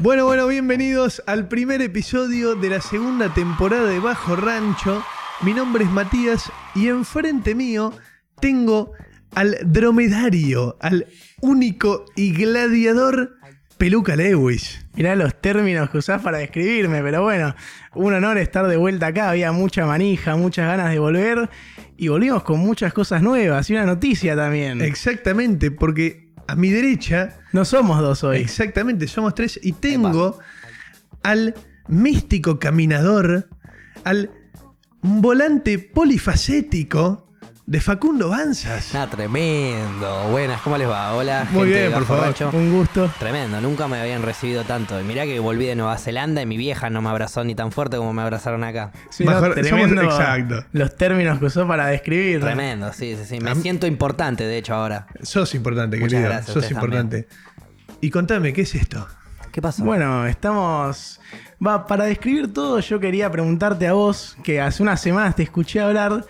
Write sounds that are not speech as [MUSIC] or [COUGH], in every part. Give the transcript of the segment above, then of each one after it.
Bueno, bueno, bienvenidos al primer episodio de la segunda temporada de Bajo Rancho. Mi nombre es Matías y enfrente mío tengo al dromedario, al único y gladiador Peluca Lewis. Mirá los términos que usás para describirme, pero bueno, un honor estar de vuelta acá. Había mucha manija, muchas ganas de volver y volvimos con muchas cosas nuevas y una noticia también. Exactamente, porque a mi derecha, No somos dos hoy. exactamente, somos tres y tengo al místico caminador, al volante polifacético de Facundo Banzas. Nada, tremendo. Buenas, ¿cómo les va? Hola, Muy gente bien, de por favor. Rancho. Un gusto. Tremendo, nunca me habían recibido tanto. Y mirá que volví de Nueva Zelanda y mi vieja no me abrazó ni tan fuerte como me abrazaron acá. Sí, Mejor- no, tremendo somos- exacto. Los términos que usó para describir. Tremendo, sí, sí, sí. Me siento importante, de hecho, ahora. Sos importante, Muchas querido. gracias, Sos importante. Y contame, ¿qué es esto? ¿Qué pasó? Bueno, estamos. Va, para describir todo, yo quería preguntarte a vos, que hace unas semanas te escuché hablar,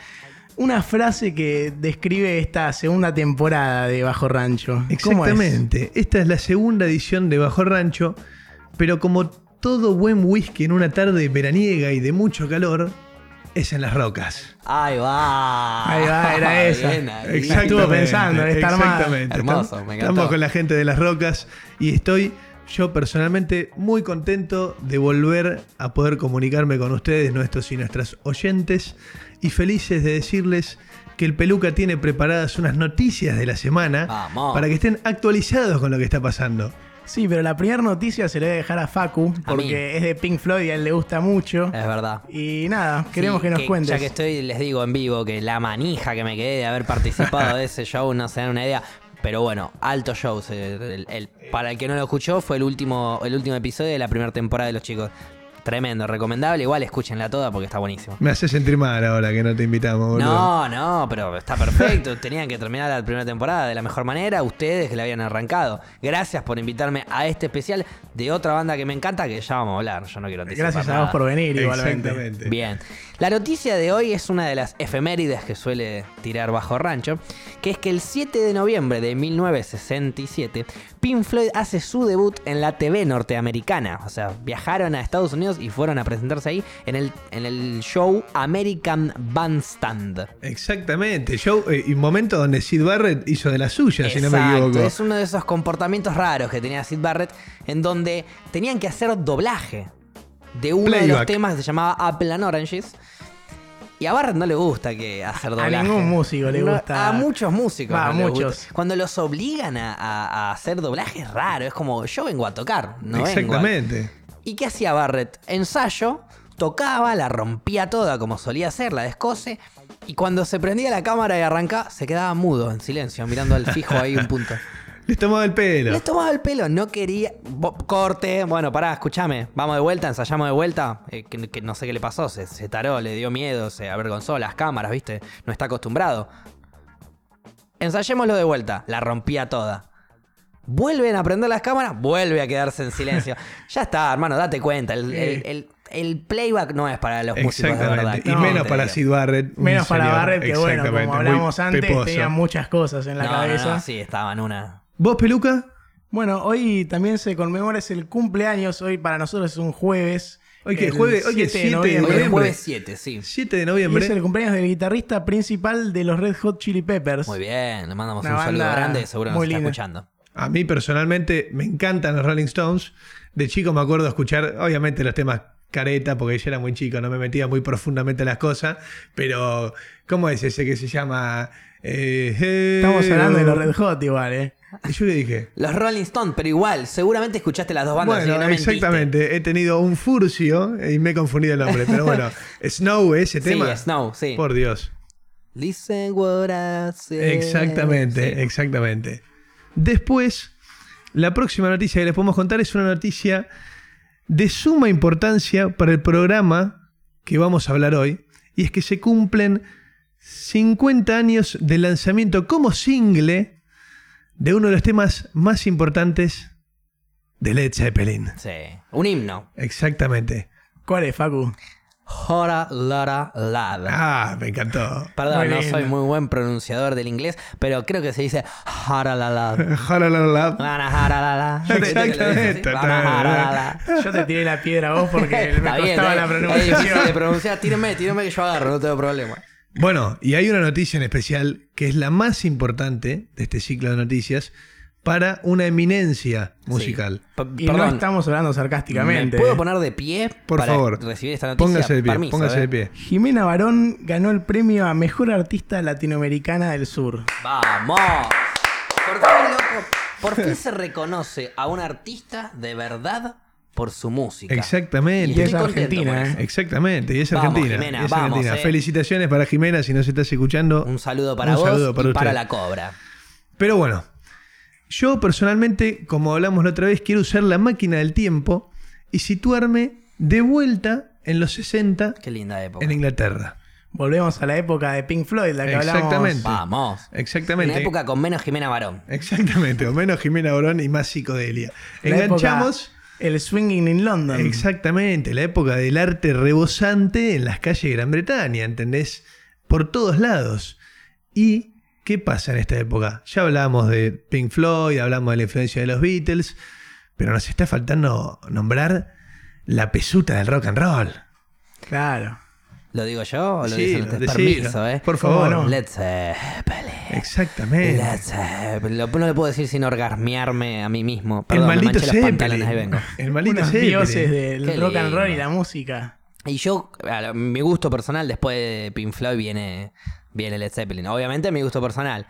una frase que describe esta segunda temporada de Bajo Rancho. ¿Cómo es? Exactamente. Esta es la segunda edición de Bajo Rancho, pero como todo buen whisky en una tarde veraniega y de mucho calor, es en las rocas. Ahí va. Ahí va, era esa. Estuvo pensando, está armada. exactamente. Hermoso, Estamos- me encantó. Estamos con la gente de las rocas y estoy yo personalmente muy contento de volver a poder comunicarme con ustedes, nuestros y nuestras oyentes, y felices de decirles que el Peluca tiene preparadas unas noticias de la semana Vamos. para que estén actualizados con lo que está pasando. Sí, pero la primera noticia se le voy a dejar a Facu, A mí. porque es de Pink Floyd y a él le gusta mucho. Es verdad. Y nada, queremos Sí, que nos cuentes. Ya que estoy, les digo en vivo que la manija que me quedé de haber participado de ese show no se dan una idea. Pero bueno, alto show. se- el- el- para el que no lo escuchó, fue el último, el último episodio de la primera temporada de Los Chicos. Tremendo, recomendable. Igual escúchenla toda porque está buenísimo. Me hace sentir mal ahora que no te invitamos, boludo. No, no, pero está perfecto. [LAUGHS] Tenían que terminar la primera temporada de la mejor manera. Ustedes que la habían arrancado. Gracias por invitarme a este especial de otra banda que me encanta, que ya vamos a hablar. Yo no quiero anticipar Gracias a vos por venir igualmente. Bien. La noticia de hoy es una de las efemérides que suele tirar bajo rancho, que es que el 7 de noviembre de 1967, Pink Floyd hace su debut en la TV norteamericana. O sea, viajaron a Estados Unidos y fueron a presentarse ahí en el, en el show American Bandstand. Exactamente. Show, eh, y momento donde Sid Barrett hizo de la suya, si no me Exacto, equivoco. Es uno de esos comportamientos raros que tenía Sid Barrett, en donde tenían que hacer doblaje de uno de los temas que se llamaba Apple and Oranges. Y a Barrett no le gusta que hacer A doblaje. ningún músico le No, gusta. A muchos músicos. Va, a no les muchos. gusta. Cuando los obligan a, a- a hacer doblaje es raro. Es como, yo vengo a tocar, no vengo a- Exactamente. ¿Y qué hacía Barrett? Ensayo, tocaba, la rompía toda como solía hacer, la descose. Y cuando se prendía la cámara y arrancaba, se quedaba mudo, en silencio, mirando al fijo ahí un punto. [LAUGHS] Les tomaba el pelo. Les tomaba el pelo, no quería. Corte, bueno, pará, escúchame. Vamos de vuelta, ensayamos de vuelta. Eh, que, que no sé qué le pasó, se, se taró, le dio miedo, se avergonzó, las cámaras, ¿viste? No está acostumbrado. Ensayémoslo de vuelta, la rompía toda. Vuelven a prender las cámaras, vuelve a quedarse en silencio. [LAUGHS] ya está, hermano, date cuenta. El, el- el- el playback no es para los músicos de verdad. Exactamente. Y No, menos para digo. Sid Barrett. Menos para señor. Barrett, que bueno, como muy hablamos antes, peposo. tenía muchas cosas en la No, cabeza. no, sí, estaba en una. ¿Vos, Peluca? Bueno, hoy también se conmemora es el cumpleaños. Hoy para nosotros es un jueves. Hoy que el jueves, hoy que es 7 de 7 de Hoy es noviembre. jueves 7, sí. 7 de Y noviembre. es el cumpleaños del guitarrista principal de los Red Hot Chili Peppers. Muy bien, le mandamos Una un saludo grande, seguro nos muy está escuchando. A mí personalmente me encantan los Rolling Stones. De chico me acuerdo escuchar, obviamente, los temas careta, porque yo era muy chico, no me metía muy profundamente en las cosas. Pero, ¿cómo es ese que se llama? Eh, Estamos eh, hablando de los Red Hot igual, ¿eh? Y yo le dije, Los Rolling Stones, pero igual, seguramente escuchaste las dos bandas. bueno, no mentiste. exactamente, he tenido un furcio y me he confundido el nombre. Pero bueno, [LAUGHS] Snow, ese Sí, tema. Snow, sí. Por Dios. Listen what I say. Exactamente, Sí. exactamente. Después, la próxima noticia que les podemos contar es una noticia de suma importancia para el programa que vamos a hablar hoy, y es que se cumplen 50 años del lanzamiento como single de uno de los temas más importantes de Led Zeppelin. Sí. Un himno. Exactamente. ¿Cuál es, Facu? Hora Lara Lada. Ah, me encantó. Perdón, Muy no soy muy buen pronunciador del inglés, pero creo que se dice Hora la la. [LAUGHS] Jalalala. Vana, hara, la, la. Exactamente. Yo te tiré la piedra a vos porque [LAUGHS] me bien, costaba eh, la es difícil de pronunciación. pronunciar. Tírame, tírame que yo agarro, no tengo problema. Bueno, y hay una noticia en especial que es la más importante de este ciclo de noticias para una eminencia musical. Y no perdón, estamos hablando sarcásticamente. ¿Me puedo poner de pie Por para favor. recibir esta noticia? Póngase de pie, Permiso, póngase eh. de pie. Jimena Barón ganó el premio a Mejor Artista Latinoamericana del Sur. ¡Vamos! Por fin, loco, por fin se reconoce a un artista de verdad por su música. Exactamente. Y es argentina, ¿eh? Exactamente, y es Vamos, Argentina. Jimena, y es vamos, Argentina. eh. Felicitaciones para Jimena si nos estás escuchando. Un saludo para Un vos saludo para y para la cobra. Pero bueno, yo personalmente, como hablamos la otra vez, quiero usar la máquina del tiempo y situarme de vuelta en los 60 Qué linda época. en Inglaterra. Volvemos a la época de Pink Floyd, la que hablamos. Exactamente. Vamos. Exactamente. Una época con menos Jimena Barón. Exactamente, o menos Jimena Borón y más psicodelia. La Enganchamos. época- el swinging in London. Exactamente, la época del arte rebosante en las calles de Gran Bretaña, ¿entendés? Por todos lados. ¿Y qué pasa en esta época? Ya hablamos de Pink Floyd, hablamos de la influencia de los Beatles, pero nos está faltando nombrar la pesuta del rock and roll. Claro. ¿Lo digo yo o lo Sí, dicen ustedes? Permiso, ¿eh? Por favor. ¿Cómo no? Led Zeppelin. Exactamente. Led Zeppelin. No le puedo decir sin orgasmearme a mí mismo. El Perdón, me maldito manché los Zeppelin. pantalones, ahí vengo. El maldito Unos Zeppelin. dioses del Qué rock and lindo. roll y la música. Y yo, a mi gusto personal, después de Pink Floyd viene, viene Led Zeppelin. Obviamente mi gusto personal.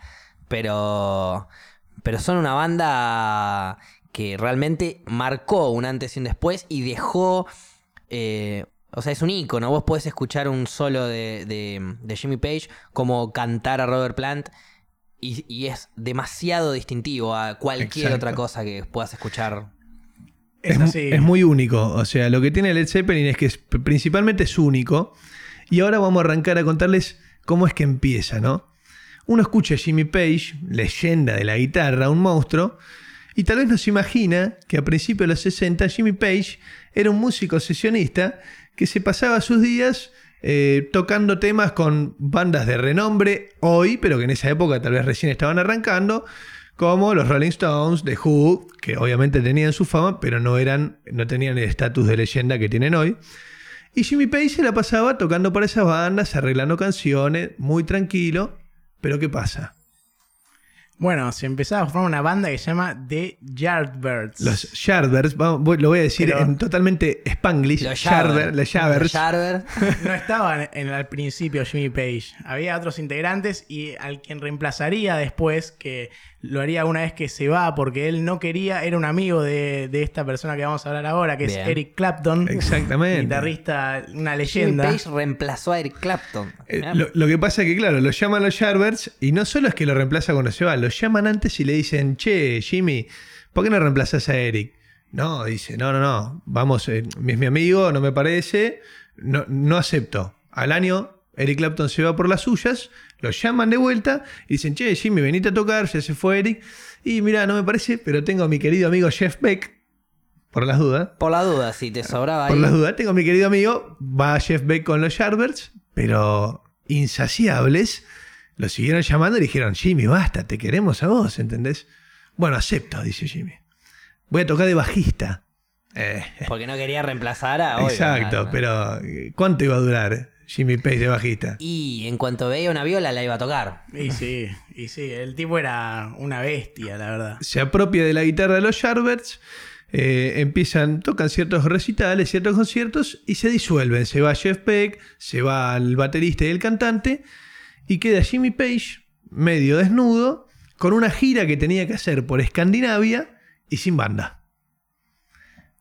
Pero, pero son una banda que realmente marcó un antes y un después y dejó... eh, o sea, es un ícono. Vos podés escuchar un solo de, de- de Jimmy Page como cantar a Robert Plant y, y es demasiado distintivo a cualquier Exacto. otra cosa que puedas escuchar. Es, así. es muy único. O sea, lo que tiene Led Zeppelin es que es- principalmente es único. Y ahora vamos a arrancar a contarles cómo es que empieza, ¿no? Uno escucha a Jimmy Page, leyenda de la guitarra, un monstruo, y tal vez no se imagina que a principios de los 60 Jimmy Page era un músico sesionista que se pasaba sus días eh, tocando temas con bandas de renombre hoy, pero que en esa época tal vez recién estaban arrancando, como los Rolling Stones, The Who, que obviamente tenían su fama, pero no, eran, no tenían el estatus de leyenda que tienen hoy. Y Jimmy Page se la pasaba tocando para esas bandas, arreglando canciones, muy tranquilo. Pero ¿qué pasa? Bueno, se empezaba a formar una banda que se llama The Yardbirds. Los Yardbirds, vamos, lo voy a decir Pero- en totalmente spanglish. Los Yardbirds, los Yardbirds. [LAUGHS] No estaban en, al principio Jimmy Page. Había otros integrantes y al quien reemplazaría después, que lo haría una vez que se va porque él no quería, era un amigo de, de esta persona que vamos a hablar ahora, que Bien. es Eric Clapton. Exactamente. Guitarrista, una Jimmy leyenda. Page reemplazó a Eric Clapton. Eh, lo, lo que pasa es que, claro, lo llaman los Yardbirds y no solo es que lo reemplaza cuando se va, lo llaman antes y le dicen, che, Jimmy, ¿por qué no reemplazás a Eric? No, dice, no, no, no, vamos, eh, es mi amigo, no me parece, no, no acepto. Al año, Eric Clapton se va por las suyas, lo llaman de vuelta y dicen, che, Jimmy, venite a tocar, ya se fue Eric. Y mira, no me parece, pero tengo a mi querido amigo Jeff Beck, por las dudas. Por la duda, si te sobraba Por ahí. las dudas, tengo a mi querido amigo, va Jeff Beck con los Yardbirds, pero insaciables, lo siguieron llamando y dijeron, Jimmy, basta, te queremos a vos, ¿entendés? Bueno, acepto, dice Jimmy. Voy a tocar de bajista. Eh, Porque no quería reemplazar a. obvio, exacto, no. pero eh, ¿cuánto iba a durar Jimmy Page de bajista? Y en cuanto veía una viola, la iba a tocar. Y sí, y sí, el tipo era una bestia, la verdad. se apropia de la guitarra de los Yardbirds, eh, empiezan, tocan ciertos recitales, ciertos conciertos y se disuelven. Se va Jeff Beck, se va el baterista y el cantante y queda Jimmy Page medio desnudo con una gira que tenía que hacer por Escandinavia y sin banda.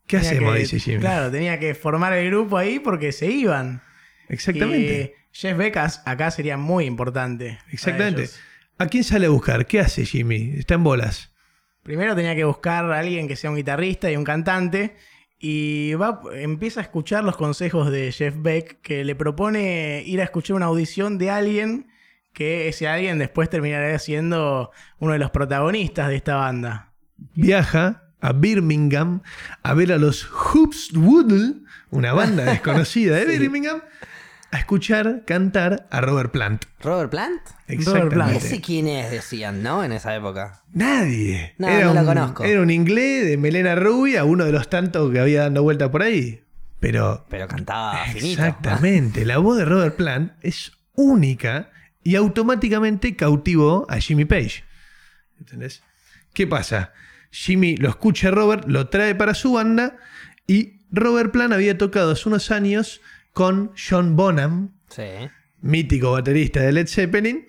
¿Qué Tenía hacemos? que- dice Jimmy. Claro, tenía que formar el grupo ahí porque se iban. Exactamente. Y Jeff Becas acá sería muy importante. Exactamente. ¿A quién sale a buscar? ¿Qué hace Jimmy? Está en bolas. Primero tenía que buscar a alguien que sea un guitarrista y un cantante. Y va, empieza a escuchar los consejos de Jeff Beck, que le propone ir a escuchar una audición de alguien que ese alguien después terminará siendo uno de los protagonistas de esta banda. Viaja a Birmingham a ver a los Hoops Woodle, una banda [LAUGHS] desconocida de Birmingham, a escuchar cantar a Robert Plant. ¿Robert Plant? Exactamente. Ese quién es, decían, ¿no? En esa época. Nadie. No, era no lo un, conozco. Era un inglés de melena rubia, uno de los tantos que había dando vuelta por ahí. Pero Pero cantaba finito. Exactamente. La voz de Robert Plant es única y automáticamente cautivó a Jimmy Page. ¿Entendés? ¿Qué pasa? Jimmy lo escucha a Robert, lo trae para su banda y Robert Plant había tocado hace unos años con John Bonham, Sí. mítico baterista de Led Zeppelin,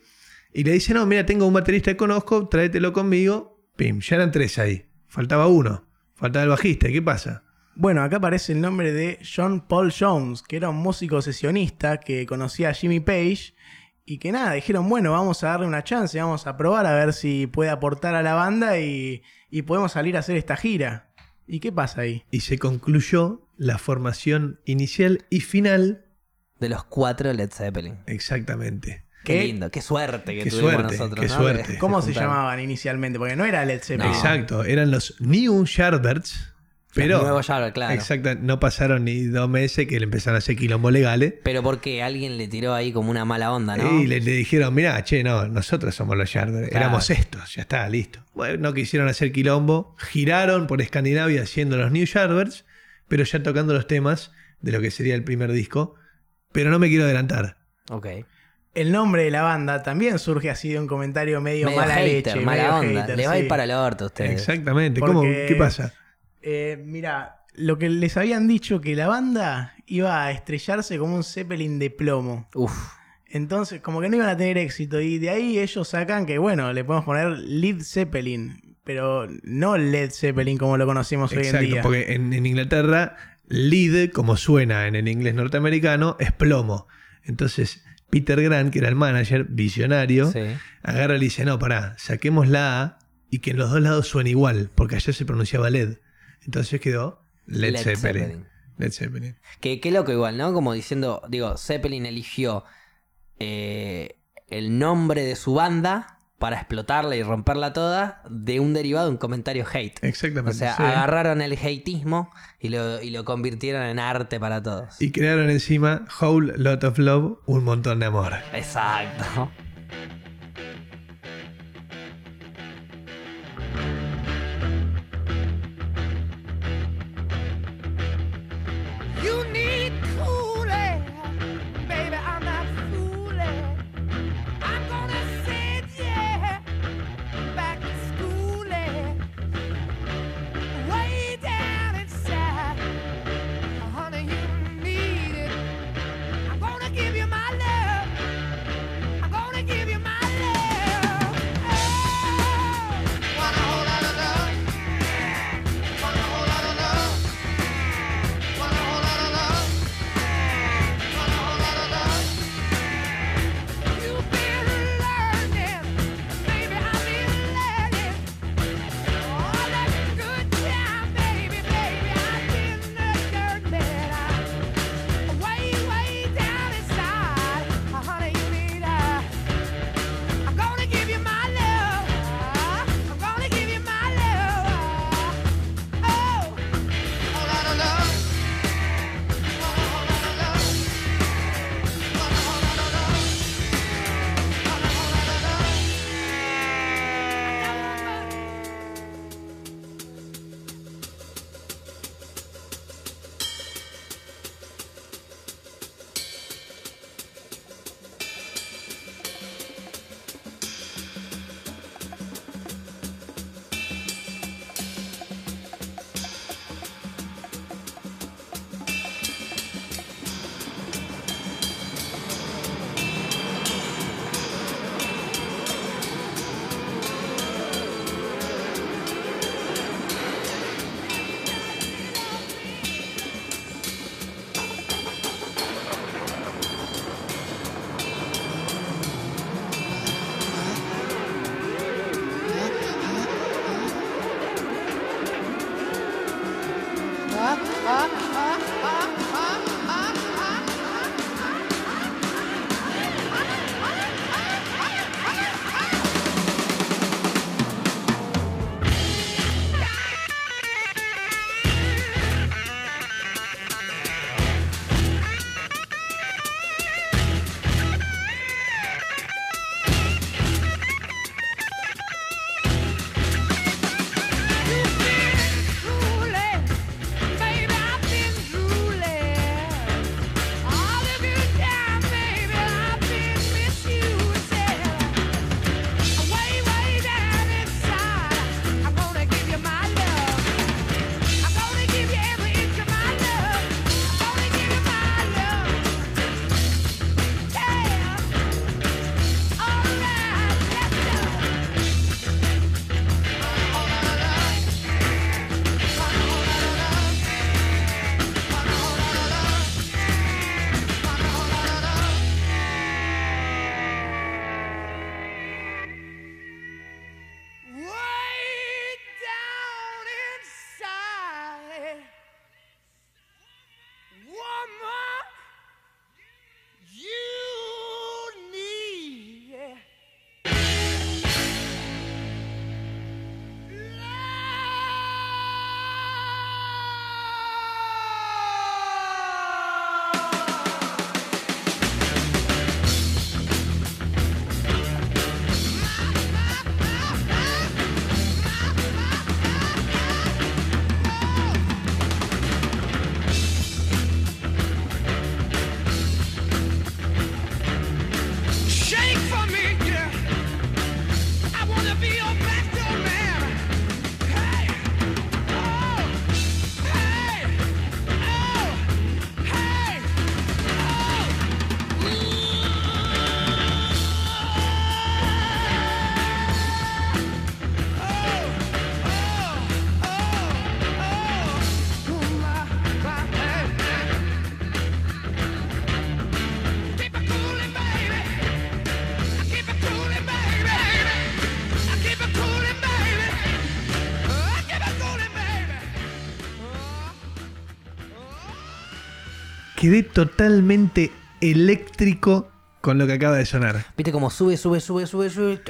y le dice, no, mira, tengo un baterista que conozco, tráetelo conmigo. Pim, ya eran tres ahí. Faltaba uno. Faltaba el bajista. ¿Y ¿Qué pasa? Bueno, acá aparece el nombre de John Paul Jones, que era un músico sesionista que conocía a Jimmy Page y que nada, dijeron, bueno, vamos a darle una chance, vamos a probar a ver si puede aportar a la banda y, y podemos salir a hacer esta gira. ¿Y qué pasa ahí? Y se concluyó la formación inicial y final. De los cuatro Led Zeppelin. Exactamente. Qué, ¿Qué? lindo, qué suerte que Qué tuvimos suerte, nosotros. qué ¿no? suerte. ¿Cómo se llamaban inicialmente? Porque no era Led Zeppelin. No. Exacto, eran los New Yardbirds, pero Nuevo Yardbird, claro. exacto, no pasaron ni dos meses que le empezaron a hacer quilombo legales. Pero porque alguien le tiró ahí como una mala onda, ¿no? Y le, le dijeron, mirá, che, no, nosotros somos los Yardbirds, Claro. éramos estos, ya está, listo. Bueno, no quisieron hacer quilombo, giraron por Escandinavia haciendo los New Yardbirds, pero ya tocando los temas de lo que sería el primer disco. Pero no me quiero adelantar. Ok. El nombre de la banda también surge así de un comentario medio, Medio mala hater, leche. mala medio onda. hater, Le va a ir para el orto a ustedes. Exactamente, ¿cómo? ¿Qué pasa? Eh, mira, lo que les habían dicho que la banda iba a estrellarse como un Zeppelin de plomo. Uf. Entonces, como que no iban a tener éxito. Y de ahí ellos sacan que, bueno, le podemos poner Led Zeppelin. Pero no Led Zeppelin como lo conocemos hoy en Exacto, día. porque en, en Inglaterra, lead, como suena en el inglés norteamericano, es plomo. Entonces, Peter Grant, que era el manager, visionario, Sí. agarra y le dice, no, pará, saquemos la A y que en los dos lados suene igual, porque allá se pronunciaba LED. Entonces quedó Led, Led Zeppelin. Zeppelin. Led Zeppelin. Que qué loco igual, ¿no? Como diciendo, digo, Zeppelin eligió eh, el nombre de su banda para explotarla y romperla toda de un derivado de un comentario hate. Exactamente. O sea, sí. agarraron el hateismo y lo, y lo convirtieron en arte para todos. Y crearon encima Whole Lot of Love, un montón de amor. Exacto. Quedé totalmente eléctrico con lo que acaba de sonar. Viste como sube, sube, sube, sube, sube.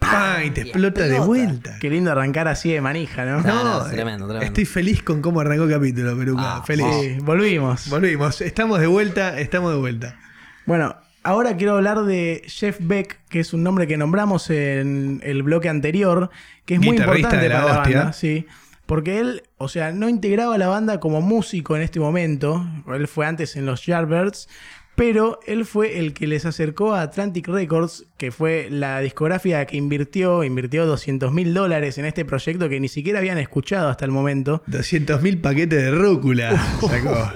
¡Pah! Y te explota de vuelta. Qué lindo arrancar así de manija, ¿no? No, no, tremendo, tremendo. Estoy feliz con cómo arrancó el capítulo, Peluca. Ah, feliz. Sí, volvimos. Volvimos. Estamos de vuelta, estamos de vuelta. Bueno, ahora quiero hablar de Jeff Beck, que es un nombre que nombramos en el bloque anterior, que es muy Guitarrista importante de la para la hostia. banda, sí. Porque él, o sea, no integraba la banda como músico en este momento. Él fue antes en los Yardbirds. Pero él fue el que les acercó a Atlantic Records, que fue la discografía que invirtió, invirtió 200 mil dólares en este proyecto que ni siquiera habían escuchado hasta el momento. 200.000 paquetes de rúcula. [LAUGHS] sacó.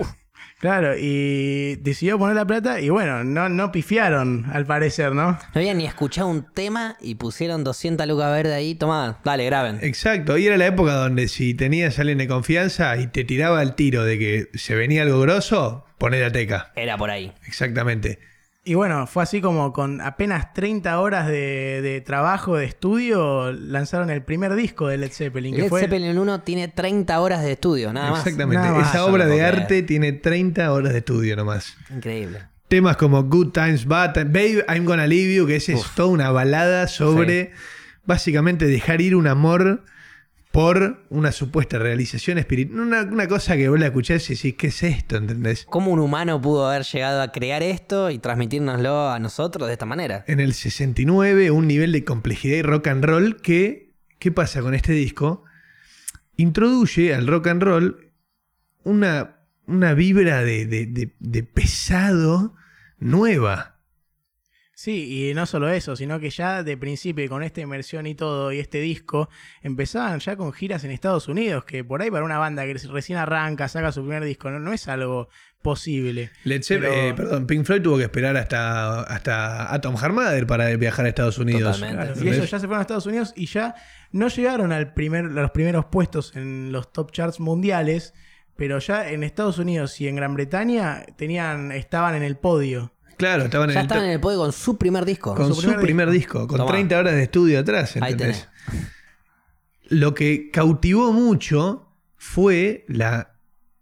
Claro, y decidió poner la plata y bueno, no, no pifiaron al parecer, ¿no? No habían ni escuchado un tema y pusieron 200 lucas verde ahí. Toma, dale, graben. Exacto. Y era la época donde si tenías a alguien de confianza y te tiraba el tiro de que se venía algo grosso, poné la teca. Era por ahí. Exactamente. Y bueno, fue así como con apenas 30 horas de, de trabajo, de estudio, lanzaron el primer disco de Led Zeppelin, que Led fue... Zeppelin 1 tiene 30 horas de estudio, nada más. Exactamente. Nada más. Esa obra de arte tiene 30 horas de estudio nomás. Increíble. Temas como Good Times, Bad Times, Babe, I'm Gonna Leave You, que ese es toda una balada sobre básicamente dejar ir un amor por una supuesta realización espiritual. Una, una cosa que vos la escuchás y decís, ¿qué es esto? ¿Entendés? ¿Cómo un humano pudo haber llegado a crear esto y transmitírnoslo a nosotros de esta manera? En el 69, un nivel de complejidad y rock and roll que, ¿qué pasa con este disco? Introduce al rock and roll una, una vibra de, de- de- de pesado nueva. Sí, y no solo eso, sino que ya de principio, con esta inmersión y todo, y este disco, empezaban ya con giras en Estados Unidos, que por ahí para una banda que recién arranca, saca su primer disco, no, no es algo posible. Led Zeppelin, Pero- eh, perdón, Pink Floyd tuvo que esperar hasta, hasta Atom Heart Mother para viajar a Estados Unidos. Totalmente. Claro, y ellos ya se fueron a Estados Unidos y ya no llegaron al primer, a los primeros puestos en los top charts mundiales, pero ya en Estados Unidos y en Gran Bretaña tenían, estaban en el podio. Claro, estaban en Ya estaban to- en el podio con su primer disco. con su su primer primer, disco, con Tomá. 30 horas de estudio atrás. Ahí ¿entendés? Lo que cautivó mucho fue la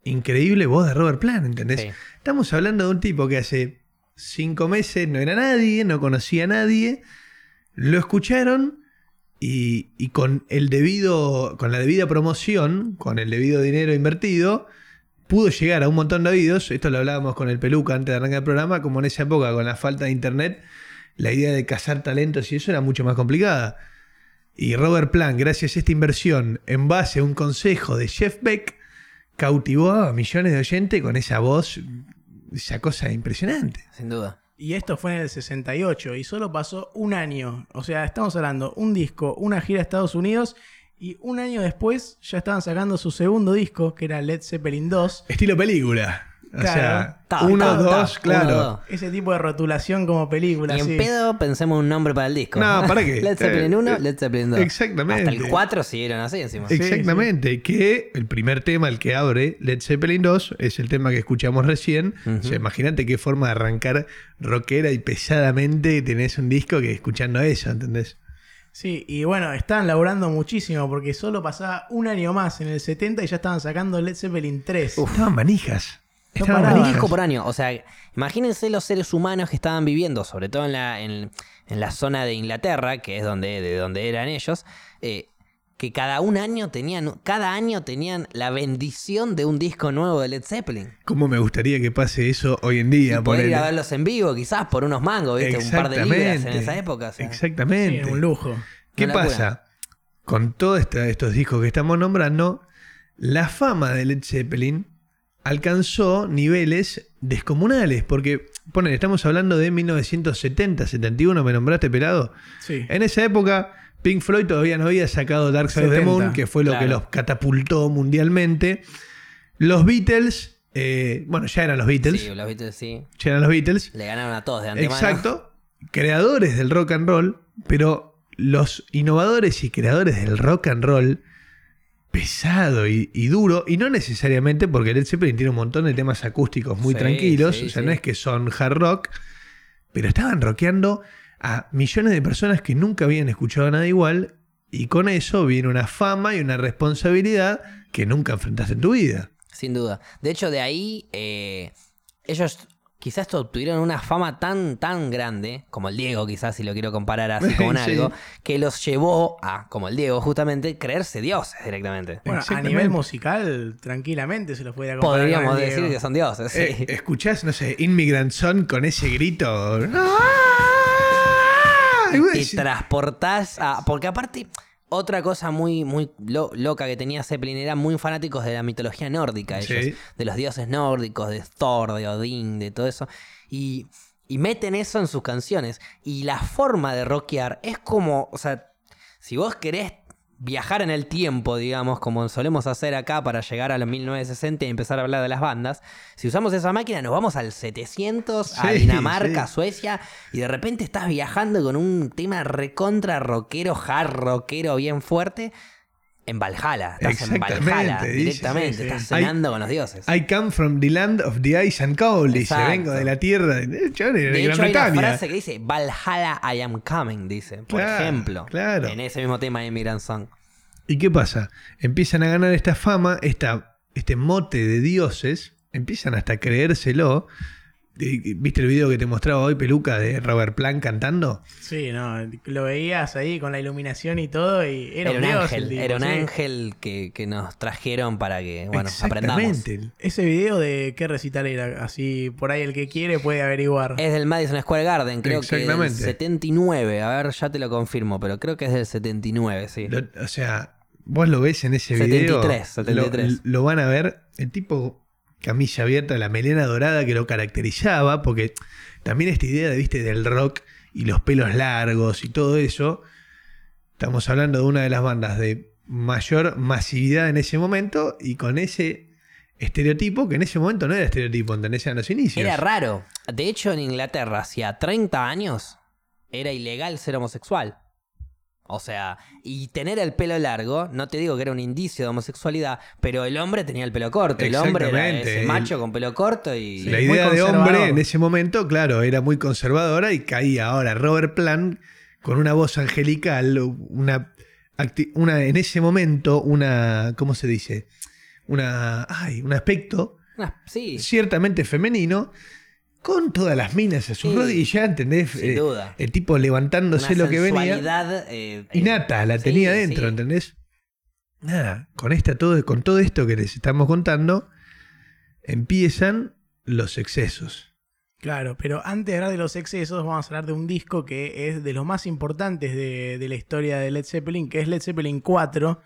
increíble voz de Robert Plant, ¿entendés? Sí. Estamos hablando de un tipo que hace cinco meses no era nadie, no conocía a nadie, lo escucharon y, y con el debido, con la debida promoción, con el debido dinero invertido, pudo llegar a un montón de oídos. Esto lo hablábamos con el peluca antes de arrancar el programa, como en esa época con la falta de internet, la idea de cazar talentos y eso era mucho más complicada. Y Robert Plant, gracias a esta inversión, en base a un consejo de Jeff Beck, cautivó a millones de oyentes con esa voz, esa cosa impresionante. Sin duda. Y esto fue en el 68 y solo pasó un año. O sea, estamos hablando un disco, una gira a Estados Unidos y un año después ya estaban sacando su segundo disco, que era Led Zeppelin 2. Estilo película. O Claro. sea, Ta, uno, ta, ta, dos, uno, claro. dos. Ese tipo de rotulación como película. Y en sí. pedo pensemos un nombre para el disco. No, ¿para qué? [LAUGHS] Led Zeppelin Eh, 1, eh, Led Zeppelin 2. exactamente. Hasta el 4 siguieron así encima. Sí, Exactamente, que el primer tema, el que abre Led Zeppelin 2, es el tema que escuchamos recién. O sea, imagínate qué forma de arrancar rockera y pesadamente tenés un disco que escuchando eso, ¿entendés? Sí, y bueno, estaban laburando muchísimo porque solo pasaba un año más en el 70 y ya estaban sacando Led Zeppelin 3. Estaban manijas. No Estaban paraban. Un manijas. disco por año. O sea, imagínense los seres humanos que estaban viviendo, sobre todo en la, en, en la zona de Inglaterra, que es donde, de donde eran ellos, eh, que cada un año tenían, cada año tenían la bendición de un disco nuevo de Led Zeppelin. ¿Cómo me gustaría que pase eso hoy en día? Y poder ir ponele? a verlos en vivo, quizás por unos mangos, ¿viste? Un par de libras en esa época. o sea. Sí, Exactamente. un lujo. ¿Qué pasa? Con todos estos discos que estamos nombrando, la fama de Led Zeppelin alcanzó niveles descomunales. Porque, ponen, estamos hablando de 1970, 71, ¿me nombraste pelado? Sí. En esa época, Pink Floyd todavía no había sacado Dark Side of the 70, Moon, que fue lo claro. que los catapultó mundialmente. Los Beatles, eh, bueno, ya eran los Beatles, Sí, los Beatles sí. ya eran los Beatles. Le ganaron a todos de antemano. Exacto. Creadores del rock and roll, pero los innovadores y creadores del rock and roll pesado y, y duro, y no necesariamente porque Led Zeppelin tiene un montón de temas acústicos muy Sí, tranquilos, sí, o sea, sí. no es que son hard rock, pero estaban rockeando a millones de personas que nunca habían escuchado nada igual, y con eso viene una fama y una responsabilidad que nunca enfrentaste en tu vida. Sin duda. De hecho, de ahí eh, ellos quizás obtuvieron una fama tan, tan grande, como el Diego, quizás si lo quiero comparar así [LAUGHS] con Sí. algo, que los llevó a, como el Diego justamente, creerse dioses directamente. Bueno, a nivel musical, tranquilamente se los podría comparar. con Podríamos el decir Diego. que son dioses, sí. Eh, ¿Escuchás, no sé, Immigrant Son con ese grito? [LAUGHS] [LAUGHS] Y vos te transportás a. Porque aparte, otra cosa muy, muy lo- loca que tenía Zeppelin eran muy fanáticos de la mitología nórdica, ellos. Sí. De los dioses nórdicos, de Thor, de Odín, de todo eso. Y, y meten eso en sus canciones. Y la forma de rockear es como. O sea, si vos querés viajar en el tiempo, digamos, como solemos hacer acá para llegar a los 1960 y empezar a hablar de las bandas, si usamos esa máquina nos vamos al 700, a Dinamarca, sí. Suecia, y de repente estás viajando con un tema recontra rockero, hard rockero bien fuerte. En Valhalla, estás en Valhalla directamente, sí, sí. estás cenando con los dioses. I come from the land of the ice and cold. Dice, vengo de la tierra de, de, chabón, de De Gran hecho, hay una Bretaña. frase que dice Valhalla I am coming, dice, por Claro, ejemplo. claro. En ese mismo tema de Immigrant Song. ¿Y qué pasa? Empiezan a ganar esta fama, esta, este mote de dioses, empiezan hasta a creérselo. ¿Viste el video que te mostraba hoy, Peluca, de Robert Plant cantando? Sí, no, lo veías ahí con la iluminación y todo y era, Era, un dios ángel, tipo, era un sí. ángel que, que nos trajeron para que, bueno, aprendamos. Exactamente. Ese video de qué recital era, así por ahí el que quiere puede averiguar. Es del Madison Square Garden, creo que del Exactamente. 79. A ver, ya te lo confirmo, pero creo que es del 79, sí. Lo- o sea, vos lo ves en ese 73, video. 73. Lo, lo van a ver. El tipo, camisa abierta, la melena dorada que lo caracterizaba, porque también esta idea, de, viste, del rock y los pelos largos y todo eso. Estamos hablando de una de las bandas de mayor masividad en ese momento y con ese estereotipo que en ese momento no era estereotipo, ¿entendés? Eran los inicios. Era raro. De hecho, en Inglaterra, hacía 30 años, era ilegal ser homosexual. O sea, y tener el pelo largo, no te digo que era un indicio de homosexualidad, pero el hombre tenía el pelo corto. El hombre era ese macho con pelo corto y... La idea de hombre en ese momento, claro, era muy conservadora y caía ahora Robert Plant con una voz angelical, una, una en ese momento, una, ¿cómo se dice? Una, ay, un aspecto Ah, sí, ciertamente femenino, con todas las minas a sus Sí. rodillas, ¿entendés? Sin Eh, duda. El tipo levantándose una lo que venía. eh, eh, Innata, la sí, tenía dentro, sí. ¿entendés? Nada, con, esta, todo, con todo esto que les estamos contando, empiezan los excesos. Claro, pero antes de hablar de los excesos, vamos a hablar de un disco que es de los más importantes de, de la historia de Led Zeppelin, que es Led Zeppelin 4.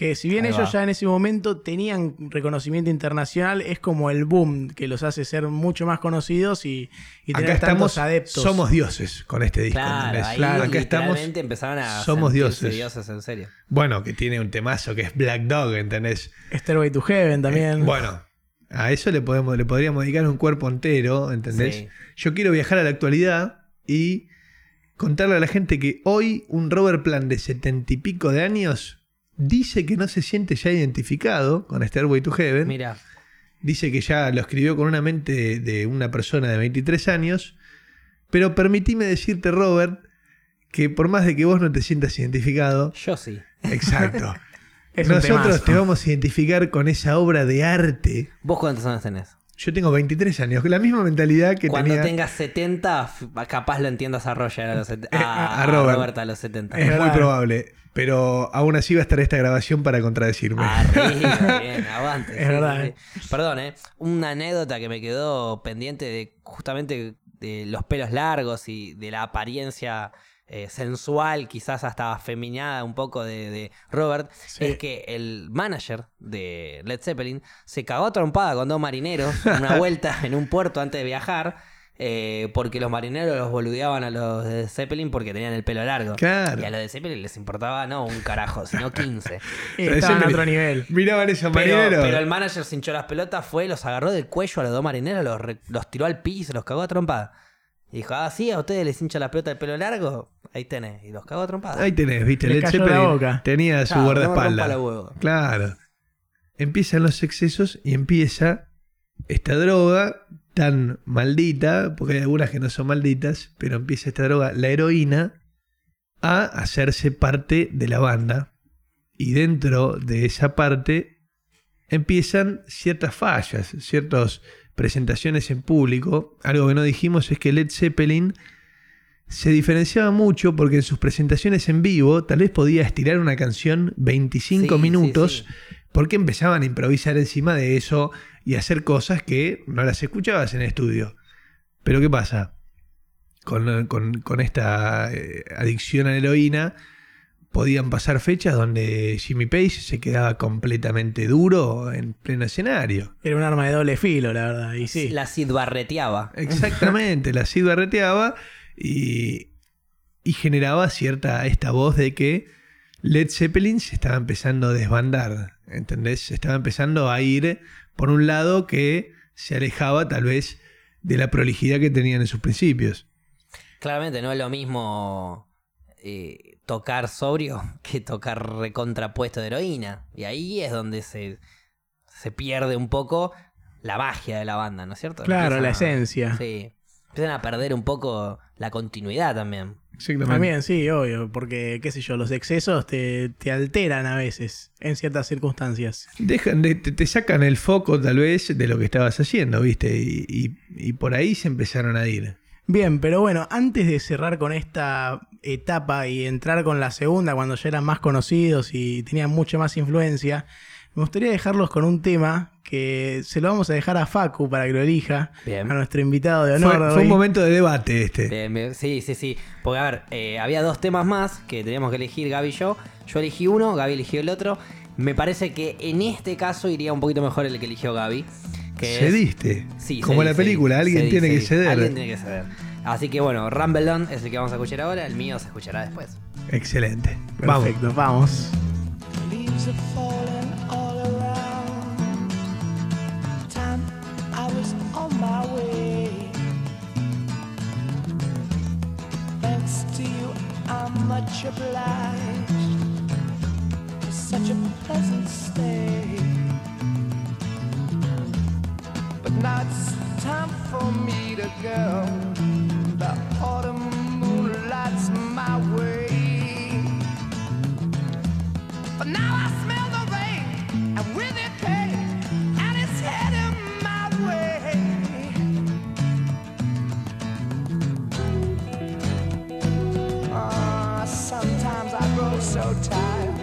Que si bien Ahí ellos va. ya en ese momento tenían reconocimiento internacional, es como el boom que los hace ser mucho más conocidos y, y tener Acá tantos estamos, adeptos. somos dioses con este disco. Claro, ¿entendés? ahí Claro, Acá estamos, empezaron a somos sentirse dioses. en serio. bueno, que tiene un temazo que es Black Dog, ¿entendés? Stairway to Heaven también. Eh, bueno, a eso le, podemos, le podríamos dedicar un cuerpo entero, ¿entendés? Sí. Yo quiero viajar a la actualidad y contarle a la gente que hoy un Robert Plant de setenta y pico de años dice que no se siente ya identificado con Stairway to Heaven. Mira, Dice que ya lo escribió con una mente de una persona de 23 años. Pero permitime decirte, Robert, que por más de que vos no te sientas identificado, yo sí. exacto. [LAUGHS] Nosotros te vamos a identificar con esa obra de arte. ¿Vos cuántos años tenés? Yo tengo 23 años, la misma mentalidad que Cuando tenía. tengas 70, f- capaz lo entiendas a Roger a los 70. Eh, a, a a Robert. A los 70. Es muy probable. Pero aún así va a estar esta grabación para contradecirme. [LAUGHS] Arriba, bien, aguante. Es verdad, eh. Perdón, ¿eh? Una anécdota que me quedó pendiente de justamente de los pelos largos y de la apariencia eh, sensual, quizás hasta afeminada un poco de, de Robert, Sí. es que el manager de Led Zeppelin se cagó a trompada con dos marineros [LAUGHS] una vuelta en un puerto antes de viajar. eh, porque los marineros los boludeaban a los de Zeppelin porque tenían el pelo largo. Claro. Y a los de Zeppelin les importaba no un carajo, sino [LAUGHS] 15. Y estaban a otro nivel. Miraban esos Pero, marineros. pero el manager se hinchó las pelotas, fue, los agarró del cuello a los dos marineros, los, los tiró al piso y se los cagó a trompada. Y dijo, ah, sí, a ustedes les hincha la pelota el pelo largo, ahí tenés. Y los cagó a trompada. Ahí tenés, viste, Le Led cayó la Zeppelin boca. tenía su no me guardaespaldas. rompa la. Claro. Empiezan los excesos y empieza esta droga tan maldita, porque hay algunas que no son malditas, pero empieza esta droga, la heroína, a hacerse parte de la banda. Y dentro de esa parte empiezan ciertas fallas, ciertas presentaciones en público. Algo que no dijimos es que Led Zeppelin se diferenciaba mucho porque en sus presentaciones en vivo tal vez podía estirar una canción 25 Sí, sí, minutos sí. porque empezaban a improvisar encima de eso y hacer cosas que no las escuchabas en el estudio. Pero ¿qué pasa? Con, con- con esta eh, adicción a la heroína podían pasar fechas donde Jimmy Page se quedaba completamente duro en pleno escenario. Era un arma de doble filo, la verdad. Y sí. La Sid barreteaba. Exactamente, la Sid barreteaba y, y generaba cierta esta voz de que Led Zeppelin se estaba empezando a desbandar, ¿entendés? Se estaba empezando a ir por un lado que se alejaba tal vez de la prolijidad que tenían en sus principios. Claramente no es lo mismo eh, tocar sobrio [LAUGHS] que tocar recontrapuesto de heroína. Y ahí es donde se, se pierde un poco la magia de la banda, ¿no es cierto? Claro, Empiezan la a- esencia. Sí. Empiezan a perder un poco la continuidad también. Exactamente. También, sí, obvio, porque, qué sé yo, los excesos te, te alteran a veces en ciertas circunstancias. Dejan de- te, te sacan el foco tal vez de lo que estabas haciendo, ¿viste? Y, y- y por ahí se empezaron a ir. Bien, pero bueno, antes de cerrar con esta etapa y entrar con la segunda, cuando ya eran más conocidos y tenían mucha más influencia, me gustaría dejarlos con un tema que se lo vamos a dejar a Facu para que lo elija, Bien. a nuestro invitado de Fue, honor. fue un momento de debate este. Bien, bien. Sí, sí, sí. Porque a ver, eh, había dos temas más que teníamos que elegir Gaby y yo. Yo elegí uno, Gaby eligió el otro. Me parece que en este caso iría un poquito mejor el que eligió Gaby. Que es- Cediste. Sí, Como cedí, la película, cedí, alguien cedí, tiene que ceder. Alguien tiene que ceder. Así que bueno, Rumble On es el que vamos a escuchar ahora. El mío se escuchará después. Excelente. Vamos. Perfecto, vamos. Leaves are falling all around. Time I was on my way. Thanks to you, I'm much obliged for such a pleasant stay. But now it's time for me to go. But now I smell the rain, and with it pain, and it's heading my way. Ah, sometimes I grow so tired.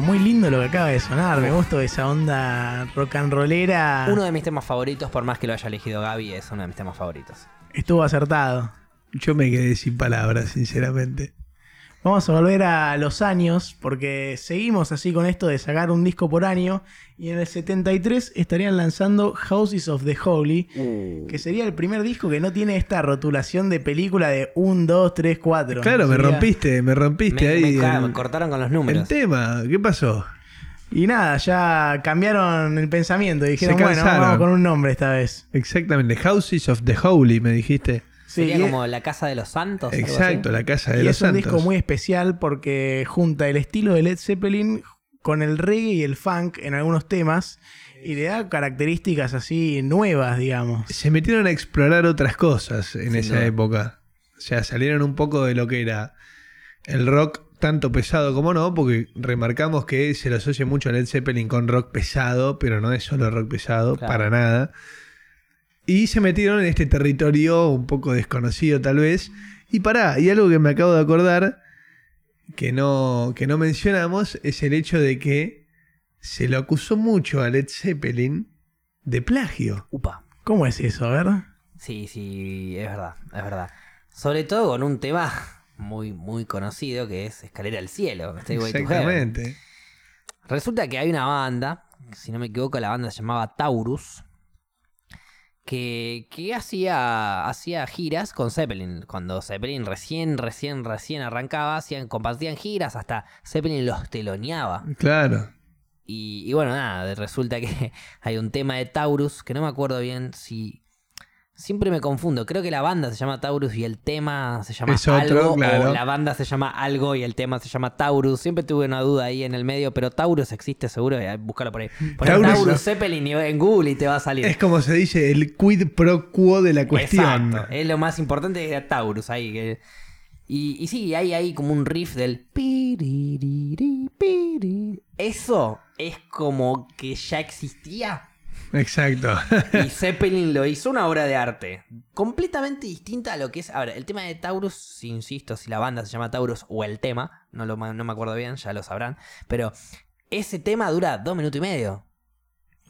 Bueno, muy lindo lo que acaba de sonar. Me gustó esa onda rock and rollera. Uno de mis temas favoritos, por más que lo haya elegido Gaby, es uno de mis temas favoritos. Estuvo acertado. Yo me quedé sin palabras, sinceramente. Vamos a volver a los años, porque seguimos así con esto de sacar un disco por año. Y en el 73 estarían lanzando Houses of the Holy, que sería el primer disco que no tiene esta rotulación de película de 1, 2, 3, 4. Claro, me Sería- rompiste, me rompiste Me, ahí. me el- me cortaron con los el números. tema, ¿qué pasó? Y nada, ya cambiaron el pensamiento y dijeron, Se bueno, vamos con un nombre esta vez. Exactamente, Houses of the Holy, me dijiste. Sí, Sería como la casa de los santos. algo Exacto, así. la casa de Y los es un santos. disco muy especial porque junta el estilo de Led Zeppelin con el reggae y el funk en algunos temas y le da características así nuevas, digamos. Se metieron a explorar otras cosas en Sin esa duda. época. O sea, salieron un poco de lo que era el rock tanto pesado como no, porque remarcamos que se lo asocia mucho a Led Zeppelin con rock pesado, pero no es solo rock pesado, Claro. para nada. Y se metieron en este territorio un poco desconocido tal vez. Y pará, y algo que me acabo de acordar, que no, que no mencionamos, es el hecho de que se lo acusó mucho a Led Zeppelin de plagio. Upa. ¿Cómo es eso? A ver. Sí, sí, es verdad, es verdad. Sobre todo con un tema muy, muy conocido que es Escalera al Cielo. Exactamente. Resulta que hay una banda, si no me equivoco, la banda se llamaba Taurus, que, que hacía, hacía giras con Zeppelin. Cuando Zeppelin recién, recién, recién arrancaba, hacían, compartían giras, hasta Zeppelin los teloneaba. Claro. Y, y bueno, nada, resulta que [LAUGHS] hay un tema de Taurus, que no me acuerdo bien si... Siempre me confundo, creo que la banda se llama Taurus y el tema se llama Es otro, algo, claro. o la banda se llama algo y el tema se llama Taurus. Siempre tuve una duda ahí en el medio, pero Taurus existe seguro, eh, búscalo por ahí. Poné Taurus- Taurus, Zeppelin y- en Google y te va a salir. Es como se dice el quid pro quo de la cuestión. Exacto, es lo más importante era Taurus ahí. que- Y, y sí, hay ahí como un riff del... Eso es como que ya existía. Exacto. Y Zeppelin lo hizo una obra de arte. Completamente distinta a lo que es. Ahora, el tema de Taurus, si insisto, si la banda se llama Taurus o el tema, no, lo, no me acuerdo bien, ya lo sabrán. Pero ese tema dura dos minutos y medio.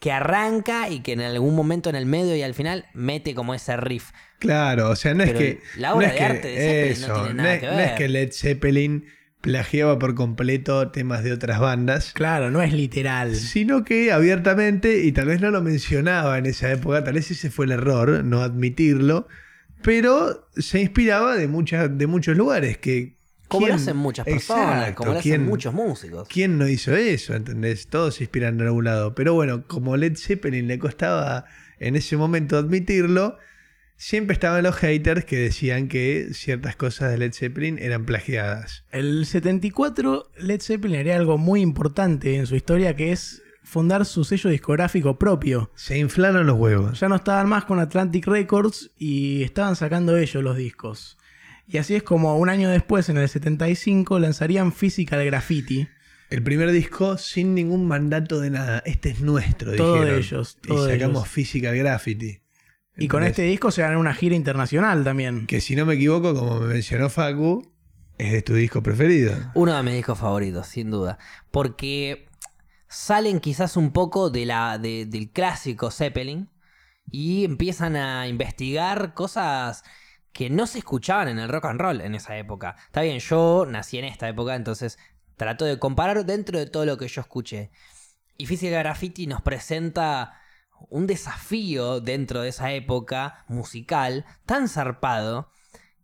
Que arranca y que en algún momento en el medio y al final mete como ese riff. claro, o sea, no es que. la obra no es de que arte de Zeppelin no eso, tiene nada es, que no es ver. que Led Zeppelin plagiaba por completo temas de otras bandas. Claro, no es literal. Sino que abiertamente, y tal vez no lo mencionaba en esa época, tal vez ese fue el error, no admitirlo, pero se inspiraba de, muchas, de muchos lugares. Que, Como lo ¿quién- hacen muchas personas, Exacto, como lo hacen ¿quién- muchos músicos. ¿Quién no hizo eso? ¿Entendés? Todos se inspiran en algún lado. Pero bueno, como Led Zeppelin le costaba en ese momento admitirlo, siempre estaban los haters que decían que ciertas cosas de Led Zeppelin eran plagiadas. El 74, Led Zeppelin haría algo muy importante en su historia que es fundar su sello discográfico propio. Se inflaron los huevos. Ya no estaban más con Atlantic Records y estaban sacando ellos los discos. Y así es como un año después, en el 75, lanzarían Physical Graffiti. El primer disco sin ningún mandato de nada. Este es nuestro, Todo de dijeron. ellos, Y todo sacamos ellos. Physical Graffiti. Y con este disco se dan una gira internacional también. Que si no me equivoco, como me mencionó Facu, es de tu disco preferido. Uno de mis discos favoritos, sin duda. Porque salen quizás un poco de la, de- del clásico Zeppelin y empiezan a investigar cosas que no se escuchaban en el rock and roll en esa época. Está bien, yo nací en esta época, entonces trato de comparar dentro de todo lo que yo escuché. Y Física Graffiti nos presenta un desafío dentro de esa época musical tan zarpado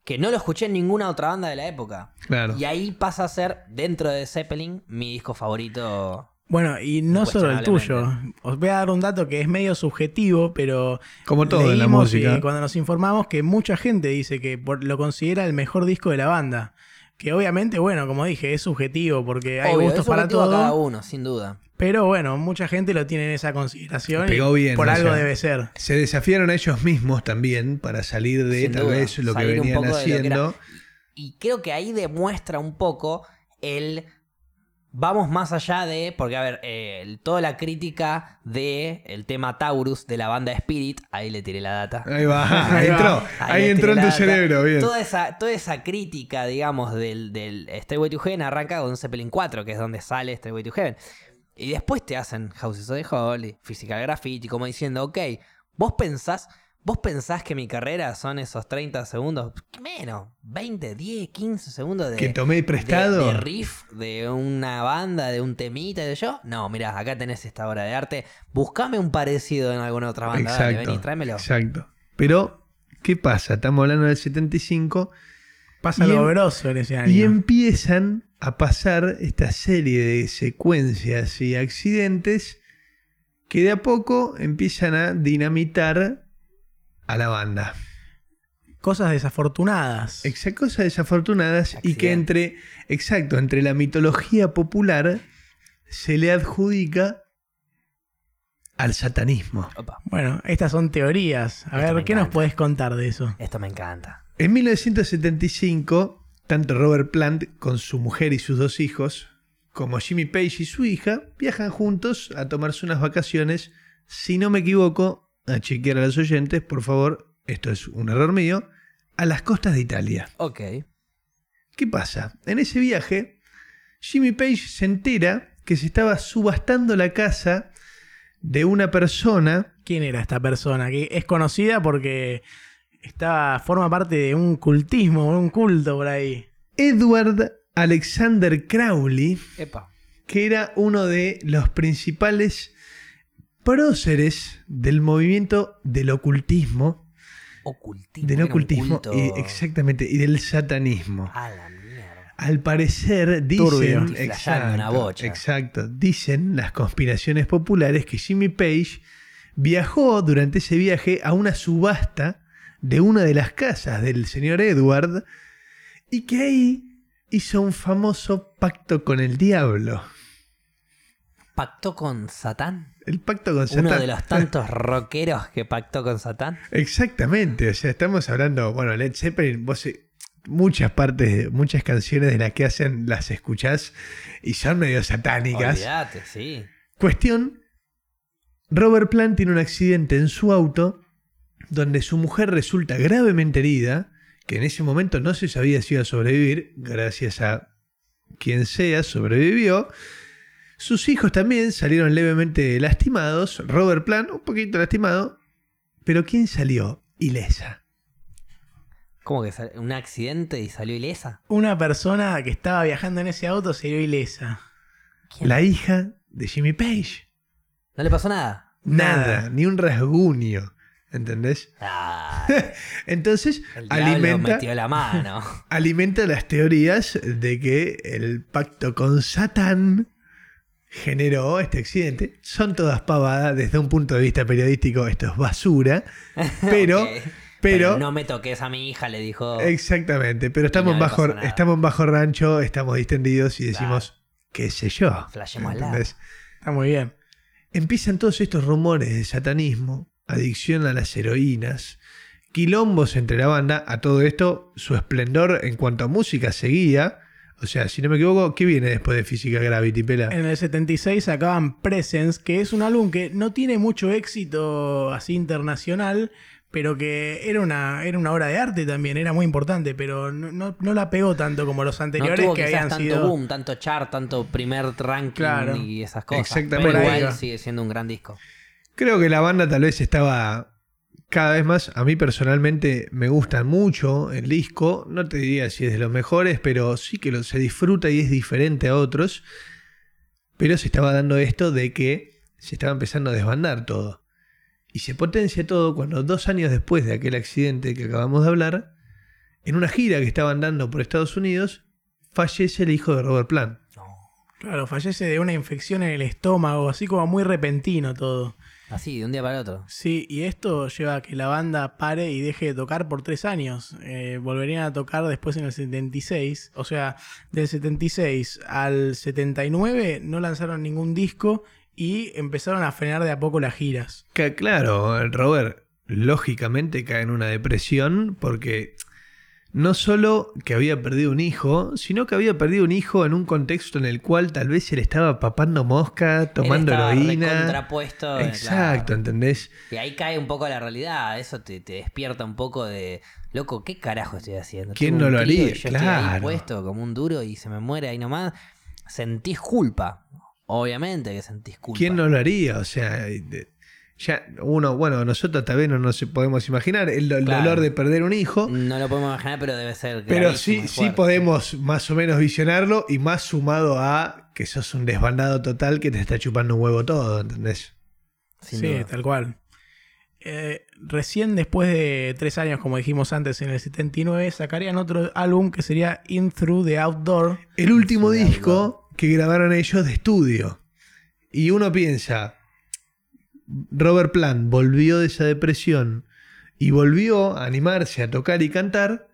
que no lo escuché en ninguna otra banda de la época. Claro. Y ahí pasa a ser, dentro de Zeppelin, mi disco favorito. Bueno, y no solo el tuyo. Os voy a dar un dato que es medio subjetivo, pero Como todo en la música. cuando nos informamos que mucha gente dice que por- lo considera el mejor disco de la banda. Que obviamente, bueno, como dije, es subjetivo porque hay Obvio, gustos es para a todo. cada uno, sin duda. Pero bueno, mucha gente lo tiene en esa consideración. Pegó y bien, por algo sea, debe ser. Se desafiaron a ellos mismos también para salir de Sin tal duda, vez lo que venían que haciendo. Y creo que ahí demuestra un poco el vamos más allá de, porque a ver, eh, el- toda la crítica de el tema Taurus de la banda Spirit, ahí le tiré la data. Ahí va, [LAUGHS] Ahí entró. Ahí, entró en tu data. cerebro, bien. Toda esa, toda esa crítica, digamos, del, del Stairway to Heaven arranca con Zeppelin 4, que es donde sale Stairway to Heaven. Y después te hacen Houses of the Holy, Physical Graffiti, como diciendo, ok, vos pensás, vos pensás que mi carrera son esos 30 segundos, menos, 20, 10, 15 segundos de, Que tomé prestado. de riff de una banda, de un temita de yo. No, mira, acá tenés esta obra de arte. Buscame un parecido en alguna otra banda. Dale, Exacto. vení, tráemelo. Exacto. Pero, ¿qué pasa? Estamos hablando del 75 Pasa Y lo em- grosso en ese año. y empiezan a pasar esta serie de secuencias y accidentes que de a poco empiezan a dinamitar a la banda. Cosas desafortunadas. Exact- cosas desafortunadas y que entre, exacto, entre la mitología popular se le adjudica al satanismo. Opa, Bueno, estas son teorías. A Esto ver, ¿qué nos podés contar de eso? esto me encanta. En 1975, tanto Robert Plant con su mujer y sus dos hijos, como Jimmy Page y su hija, viajan juntos a tomarse unas vacaciones. Si no me equivoco, a chequear a los oyentes, por favor, esto es un error mío, a las costas de Italia. Ok. ¿Qué pasa? En ese viaje, Jimmy Page se entera que se estaba subastando la casa de una persona ¿Quién era esta persona? Que es conocida porque está, forma parte de un cultismo, un culto por ahí. Edward Alexander Crowley, Epa. que era uno de los principales próceres del movimiento del ocultismo, Ocultismo. del ocultismo y, exactamente, y del satanismo. A la mierda. Al parecer dicen, una bocha. exacto, dicen las conspiraciones populares que Jimmy Page viajó durante ese viaje a una subasta de una de las casas del señor Edward y que ahí hizo un famoso pacto con el diablo. ¿Pactó con Satán? El pacto con Uno Satán. de los tantos rockeros que pactó con Satán. Exactamente, o sea, estamos hablando, bueno, Led Zeppelin, vos eh, muchas partes, muchas canciones de las que hacen las escuchás y son medio satánicas. Olvídate, sí. Cuestión, Robert Plant tiene un accidente en su auto donde su mujer resulta gravemente herida, que en ese momento no se sabía si iba a sobrevivir, gracias a quien sea, sobrevivió. Sus hijos también salieron levemente lastimados, Robert Plant un poquito lastimado, pero ¿quién salió? Ilesa. ¿Cómo que un accidente y salió ilesa? Una persona que estaba viajando en ese auto dio ilesa. ¿Quién? La hija de Jimmy Page. ¿No le pasó nada? Nada, Nada. ni un rasguño. ¿Entendés? Ah, [LAUGHS] Entonces, el alimenta, metió la mano. [LAUGHS] alimenta las teorías de que el pacto con Satán generó este accidente. Son todas pavadas desde un punto de vista periodístico, esto es basura, [LAUGHS] pero, pero, no me toques a mi hija, le dijo. exactamente, pero estamos, no bajo, estamos en bajo rancho, estamos distendidos y decimos, qué sé yo. Flashemos. Está muy bien. Empiezan todos estos rumores de satanismo, adicción a las heroínas, quilombos entre la banda. A todo esto, su esplendor en cuanto a música seguía. O sea, si no me equivoco, ¿qué viene después de Física Gravity, Pela? En el 76 sacaban Presence, que es un álbum que no tiene mucho éxito así internacional, pero que era una, era una obra de arte también, era muy importante, pero no, no- no la pegó tanto como los no anteriores tuvo que habían tanto sido. boom, tanto chart, tanto primer ranking Claro. y esas cosas. Exactamente. Pero igual sigue siendo un gran disco. Creo que la banda tal vez estaba cada vez más. A mí personalmente me gustan mucho el disco. No te diría si es de los mejores, pero sí que se disfruta y es diferente a otros. Pero se estaba dando esto de que se estaba empezando a desbandar todo. Y se potencia todo cuando dos años después de aquel accidente que acabamos de hablar, en una gira que estaban dando por Estados Unidos, fallece el hijo de Robert Plant. Claro, fallece de una infección en el estómago, así como muy repentino todo. Así, de un día para el otro. Sí, y esto lleva a que la banda pare y deje de tocar por tres años. Eh, volverían a tocar después en el 76. O sea, del 76 al 79 no lanzaron ningún disco y empezaron a frenar de a poco las giras. Que, claro, el Robert lógicamente cae en una depresión porque no solo que había perdido un hijo, sino que había perdido un hijo en un contexto en el cual tal vez él estaba papando mosca, tomando Él heroína. recontrapuesto, eh, Exacto, claro. ¿entendés? Y ahí cae un poco la realidad, eso te, te despierta un poco de, loco, ¿qué carajo estoy haciendo? ¿Quién no lo haría? Yo estoy ahí Claro. puesto como un duro y se me muere ahí nomás. Sentís culpa, obviamente que sentís culpa. ¿Quién no lo haría? O sea, ya uno, bueno, nosotros tal vez no nos podemos imaginar el, el Claro. dolor de perder un hijo, No lo podemos imaginar, pero debe ser pero sí, sí podemos más o menos visionarlo y más sumado a que sos un desbandado total que te está chupando un huevo todo, ¿entendés? Sin sí, duda. tal cual. Eh, recién después de tres años, como dijimos antes, en el 79, sacarían otro álbum que sería In Through the Outdoor. El último disco que grabaron ellos de estudio. Y uno piensa, Robert Plant volvió de esa depresión y volvió a animarse a tocar y cantar.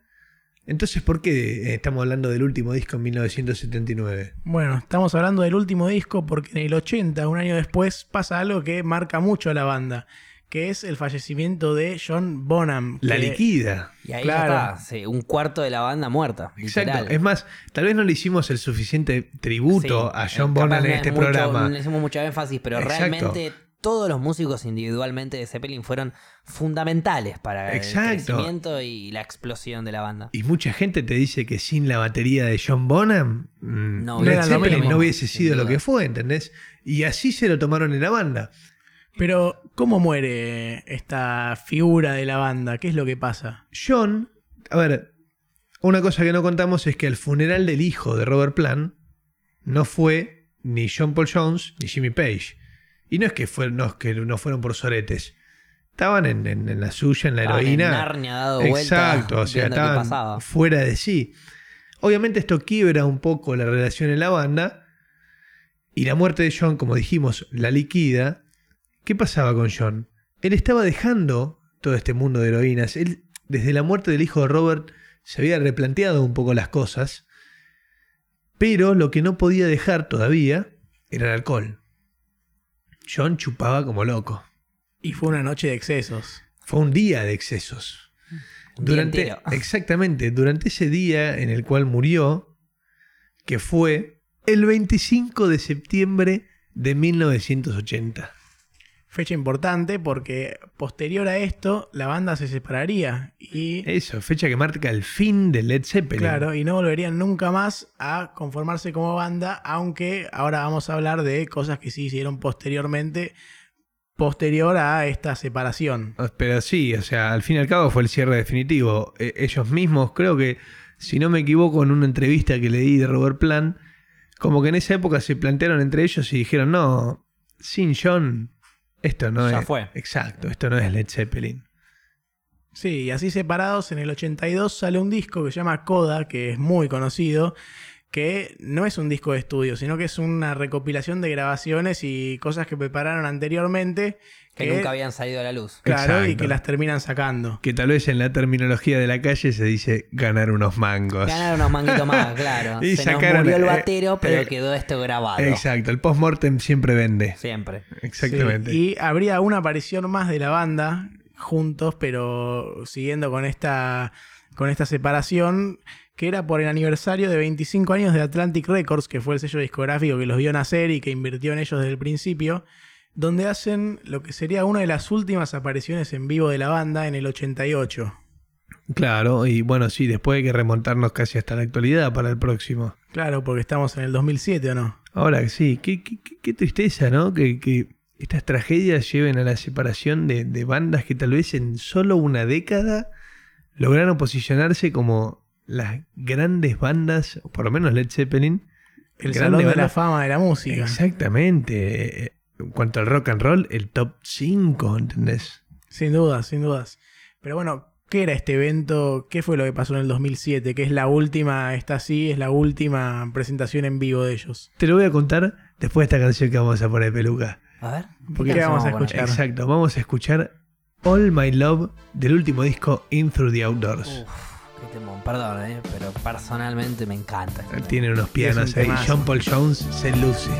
Entonces, ¿por qué estamos hablando del último disco en 1979? Bueno, estamos hablando del último disco porque en el 80, un año después, pasa algo que marca mucho a la banda, que es el fallecimiento de John Bonham. La que- liquida. Y ahí Claro. ya está, sí, un cuarto de la banda muerta. Exacto. literal. Es más, tal vez no le hicimos el suficiente tributo Sí, a eh, John Bonham en es este mucho- programa. No le hicimos mucho énfasis, pero Exacto. realmente todos los músicos individualmente de Zeppelin fueron fundamentales para Exacto. el crecimiento y la explosión de la banda. Y mucha gente te dice que sin la batería de John Bonham, mm, No Led Zeppelin mismo, no hubiese sido lo que fue, ¿entendés? Y así se lo tomaron en la banda. Pero, ¿cómo muere esta figura de la banda? ¿Qué es lo que pasa? John, a ver, una cosa que no contamos es que el funeral del hijo de Robert Plant no fue ni John Paul Jones ni Jimmy Page. Y no es que, fue- no, es que no fueron por soretes. Estaban en, en- en la suya, en la Estaban en heroína. Narnia dado vuelta, Exacto, o sea, estaban fuera de sí. Obviamente esto quiebra un poco la relación en la banda. Y la muerte de John, como dijimos, la liquida. ¿Qué pasaba con John? Él estaba dejando todo este mundo de heroínas. Él, desde la muerte del hijo de Robert, se había replanteado un poco las cosas. Pero lo que no podía dejar todavía era el alcohol. John chupaba como loco. Y fue una noche de excesos. Fue un día de excesos. Durante, [LAUGHS] exactamente, durante ese día en el cual murió, que fue el 25 de septiembre de 1980. Fecha importante porque posterior a esto la banda se separaría y Eso, fecha que marca el fin de Led Zeppelin. claro, y no volverían nunca más a conformarse como banda, aunque ahora vamos a hablar de cosas que sí hicieron posteriormente posterior a esta separación. Pero sí, o sea, al fin y al cabo fue el cierre definitivo. E- ellos mismos, creo que, si no me equivoco, en una entrevista que leí de Robert Plant, como que en esa época se plantearon entre ellos y dijeron, no, sin John, esto no Ya es... fue. Exacto, esto no es Led Zeppelin. Sí, y así separados, en el 82 sale un disco que se llama Coda, que es muy conocido, que no es un disco de estudio, sino que es una recopilación de grabaciones y cosas que prepararon anteriormente. Que nunca habían salido a la luz. Claro, y que las terminan sacando. Que tal vez en la terminología de la calle se dice ganar unos mangos. Ganaron unos manguitos más, [LAUGHS] claro. Y Se sacaron, nos murió el eh, batero, pero eh, quedó esto grabado. Exacto, el post-mortem siempre vende. Siempre. Exactamente. Sí, y habría una aparición más de la banda juntos, pero siguiendo con esta, con esta separación, que era por el aniversario de 25 años de Atlantic Records, que fue el sello discográfico que los vio nacer y que invirtió en ellos desde el principio, donde hacen lo que sería una de las últimas apariciones en vivo de la banda en el 88. Claro, y bueno, sí, después hay que remontarnos casi hasta la actualidad para el próximo. Claro, porque estamos en el 2007, ¿o no? Ahora sí, qué, qué- qué- qué tristeza, ¿no? Que, que estas tragedias lleven a la separación de, de bandas que tal vez en solo una década lograron posicionarse como las grandes bandas, o por lo menos Led Zeppelin. El Salón de la Fama de la Música. Exactamente. En cuanto al rock and roll, el top 5, ¿entendés? Sin dudas, sin dudas. Pero bueno, ¿qué era este evento? ¿Qué fue lo que pasó en el 2007? Que es la última, esta sí, es la última presentación en vivo de ellos. Te lo voy a contar después de esta canción que vamos a poner, Peluca. A ver. ¿Qué vamos a escuchar? Exacto, vamos a escuchar All My Love del último disco In Through the Outdoors. Uf. Perdón, eh, pero personalmente me encanta. este Tiene unos pianos ahí. John Paul Jones se luce.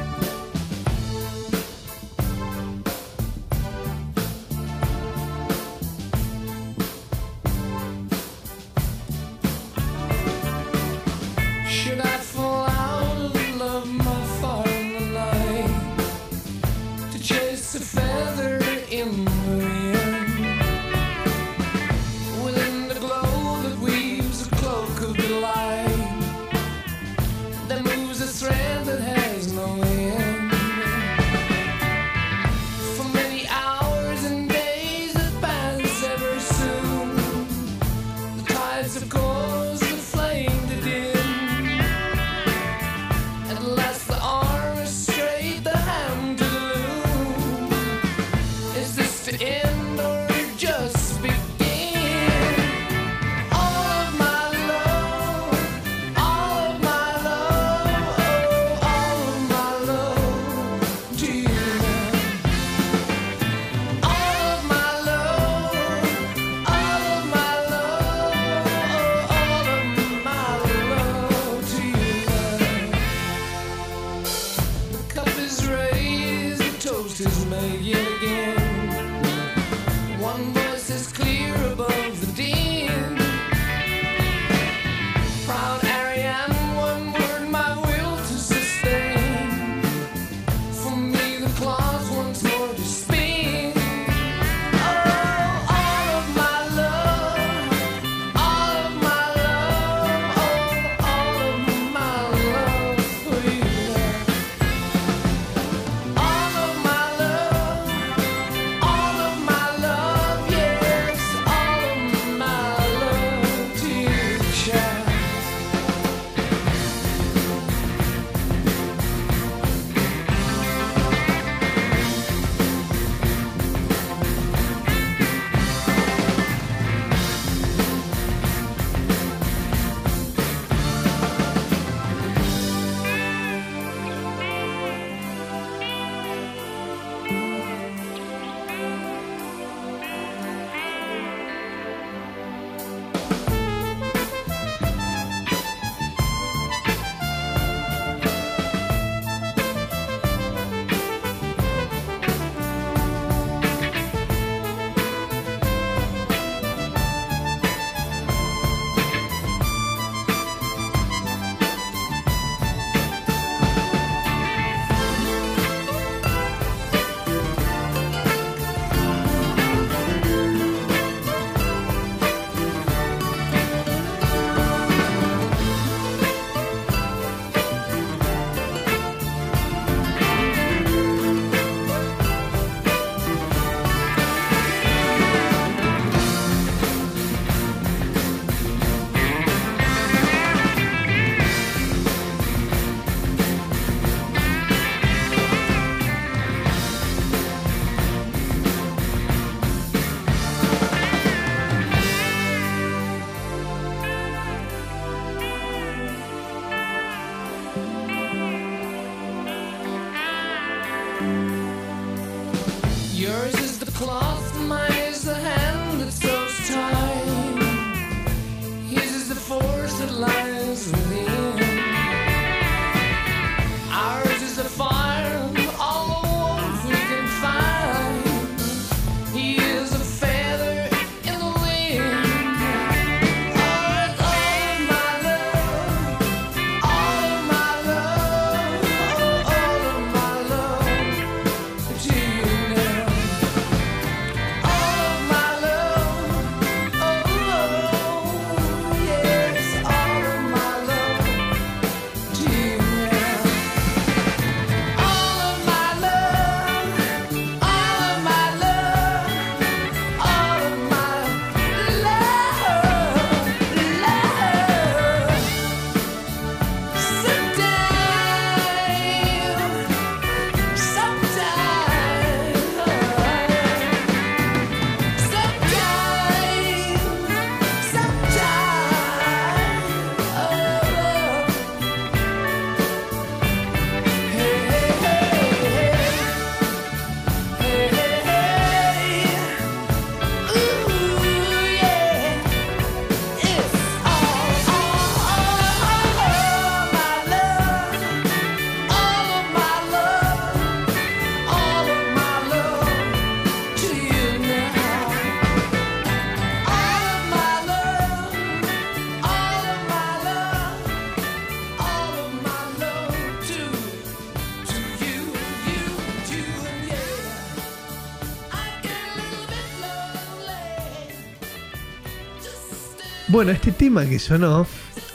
Bueno, este tema que sonó,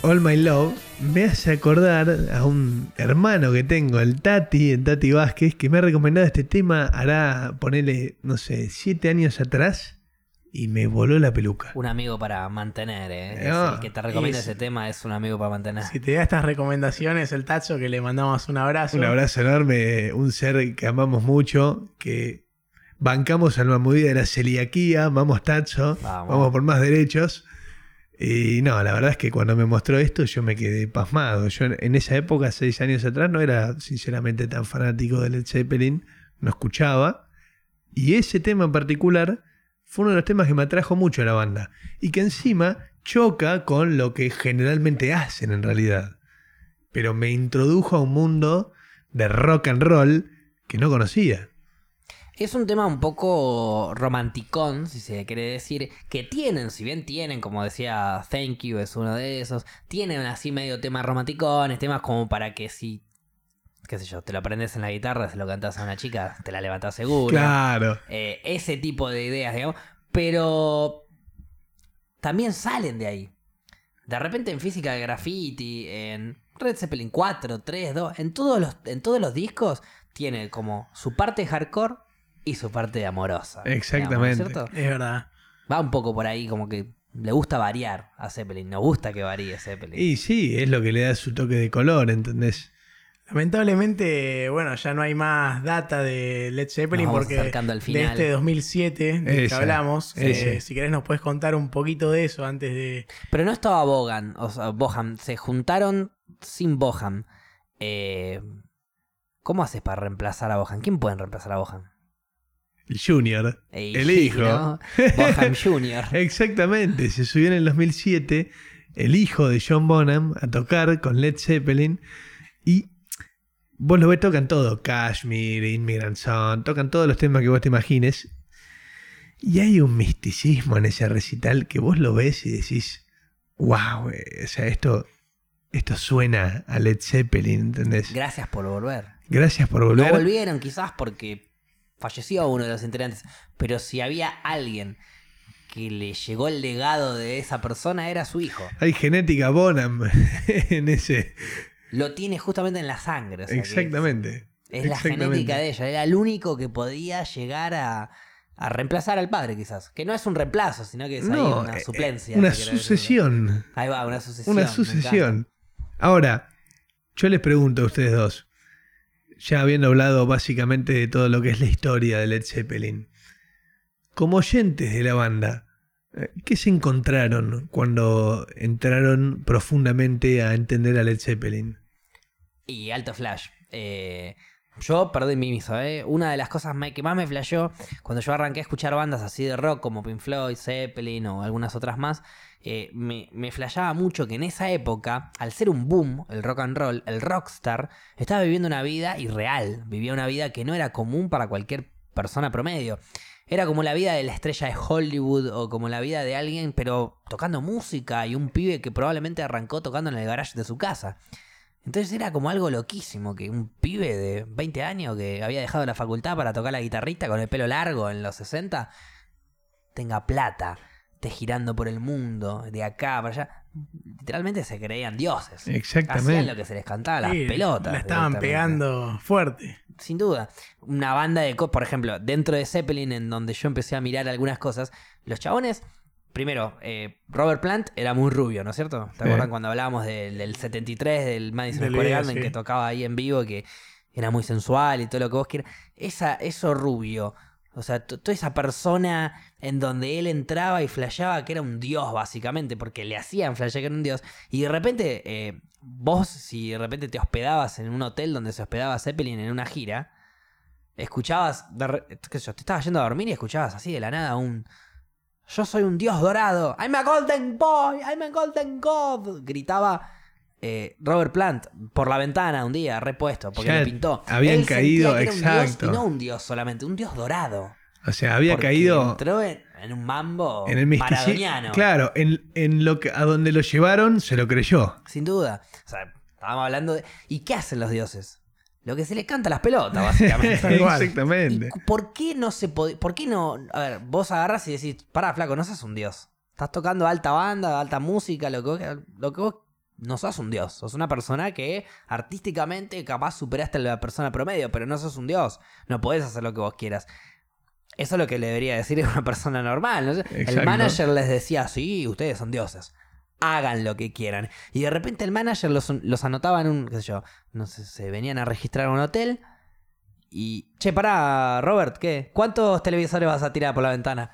All My Love, me hace acordar a un hermano que tengo, el Tati, el Tati Vázquez, que me ha recomendado este tema, hará, ponerle, no sé, siete años atrás, y me voló la peluca. Un amigo para mantener, ¿eh? Es Ah, el que te recomienda es- ese tema es un amigo para mantener. Si te da estas recomendaciones, el Tacho, que le mandamos un abrazo. Un abrazo enorme, un ser que amamos mucho, que bancamos al movida de la celiaquía, vamos Tacho, Vamos. vamos por más derechos. Y no, la verdad es que cuando me mostró esto yo me quedé pasmado. Yo en- esa época, seis años atrás, no era sinceramente tan fanático de Led Zeppelin, no escuchaba. Y ese tema en particular fue uno de los temas que me atrajo mucho a la banda. Y que encima choca con lo que generalmente hacen en realidad. Pero me introdujo a un mundo de rock and roll que no conocía. Es un tema un poco romanticón, si se quiere decir, que tienen, si bien tienen, como decía Thank You es uno de esos, tienen así medio temas romanticones, temas como para que si, qué sé yo, te lo aprendes en la guitarra, se lo cantas a una chica, te la levantás seguro. Claro. Eh, ese tipo de ideas, digamos, pero también salen de ahí. De repente en física de graffiti, en Red Zeppelin 4, 3, 2, en todos los, en todos los discos tiene como su parte hardcore y su parte amorosa. digamos, ¿no es Exactamente. cierto? Es verdad. Va un poco por ahí, como que le gusta variar a Zeppelin, nos gusta que varíe Zeppelin. Y sí, es lo que le da su toque de color, ¿entendés? Lamentablemente, bueno, ya no hay más data de Led Zeppelin porque acercando al de final. este 2007 del que hablamos, eh, si querés nos puedes contar un poquito de eso antes de... Pero no estaba Bogan, o sea, Boham. Se juntaron sin Boham. Eh, ¿Cómo haces para reemplazar a Boham? ¿Quién pueden reemplazar a Boham? El Junior. Eh, El hijo. ¿no? Boham Jr. [LAUGHS] Exactamente, se subió en el 2007 el hijo de John Bonham a tocar con Led Zeppelin y vos lo ves, tocan todo, Kashmir, Immigrant Song, tocan todos los temas que vos te imagines y hay un misticismo en ese recital que vos lo ves y decís, wow, o sea, esto, esto suena a Led Zeppelin, ¿entendés? Gracias por volver. Gracias por No volver. volvieron quizás porque falleció uno de los integrantes. Pero si había alguien que le llegó el legado de esa persona, era su hijo. Hay genética Bonham [LAUGHS] en ese... Lo tiene justamente en la sangre. o sea que Exactamente. Es la Exactamente. genética de ella. Era el único que podía llegar a, a reemplazar al padre, quizás. Que no es un reemplazo, sino que es ahí una eh, suplencia. Una sucesión. Ahí va, una sucesión. Una sucesión. Ahora, yo les pregunto a ustedes dos, ya habiendo hablado básicamente de todo lo que es la historia de Led Zeppelin, como oyentes de la banda, eh, ¿qué se encontraron cuando entraron profundamente a entender a Led Zeppelin? Y alto flash. Eh, Yo perdí mi miso, ¿eh? Una de las cosas que más me flasheó cuando yo arranqué a escuchar bandas así de rock como Pink Floyd, Zeppelin o algunas otras más, eh, me, me flasheaba mucho que en esa época, al ser un boom, el rock and roll, el rockstar estaba viviendo una vida irreal, vivía una vida que no era común para cualquier persona promedio. Era como la vida de la estrella de Hollywood o como la vida de alguien, pero tocando música y un pibe que probablemente arrancó tocando en el garage de su casa. Entonces era como algo loquísimo que un pibe de 20 años que había dejado la facultad para tocar la guitarrista con el pelo largo en los 60 tenga plata, esté girando por el mundo, de acá para allá. Literalmente se creían dioses. Exactamente. Hacían lo que se les cantaba las Sí, pelotas. La estaban pegando fuerte. Sin duda. Una banda de... Por ejemplo, dentro de Zeppelin, en donde yo empecé a mirar algunas cosas, los chabones... Primero, eh, Robert Plant era muy rubio, ¿no es cierto? ¿Te Sí. acuerdas cuando hablábamos del, del 73, del Madison Del Square Garden, sí. que tocaba ahí en vivo, que era muy sensual y todo lo que vos quieras? Esa, eso rubio, o sea, to- toda esa persona en donde él entraba y flasheaba que era un dios, básicamente, porque le hacían flashear que era un dios. Y de repente, eh, vos, si de repente te hospedabas en un hotel donde se hospedaba Zeppelin en una gira, escuchabas, de re- qué sé yo, te estabas yendo a dormir y escuchabas así de la nada un... Yo soy un dios dorado. I'm a golden boy. I'm a golden god. Gritaba eh, Robert Plant por la ventana un día, repuesto, porque Ya le pintó. habían Él caído, un dios, exacto. y no un dios solamente, un dios dorado. O sea, había Porque caído Entró en, en un mambo en el maradoniano. Claro, en, en lo que, a donde lo llevaron se lo creyó. Sin duda. O sea, estábamos hablando de. ¿Y qué hacen los dioses? Lo que se les canta a las pelotas, básicamente. [LAUGHS] Exactamente. ¿Y cu- por qué no se puede.? ¿Por qué no.? A ver, vos agarras y decís, pará, flaco, no sos un dios. Estás tocando alta banda, alta música, lo que vos, lo que vos no sos un dios. Sos una persona que artísticamente capaz superaste a la persona promedio, pero no sos un dios. No podés hacer lo que vos quieras. Eso es lo que le debería decir a [LAUGHS] una persona normal. ¿no? El manager les decía, sí, ustedes son dioses. Hagan lo que quieran. Y de repente el manager los, los anotaba en un, qué sé yo, no sé, se venían a registrar a un hotel. Y, che, pará, Robert, ¿qué? ¿Cuántos televisores vas a tirar por la ventana?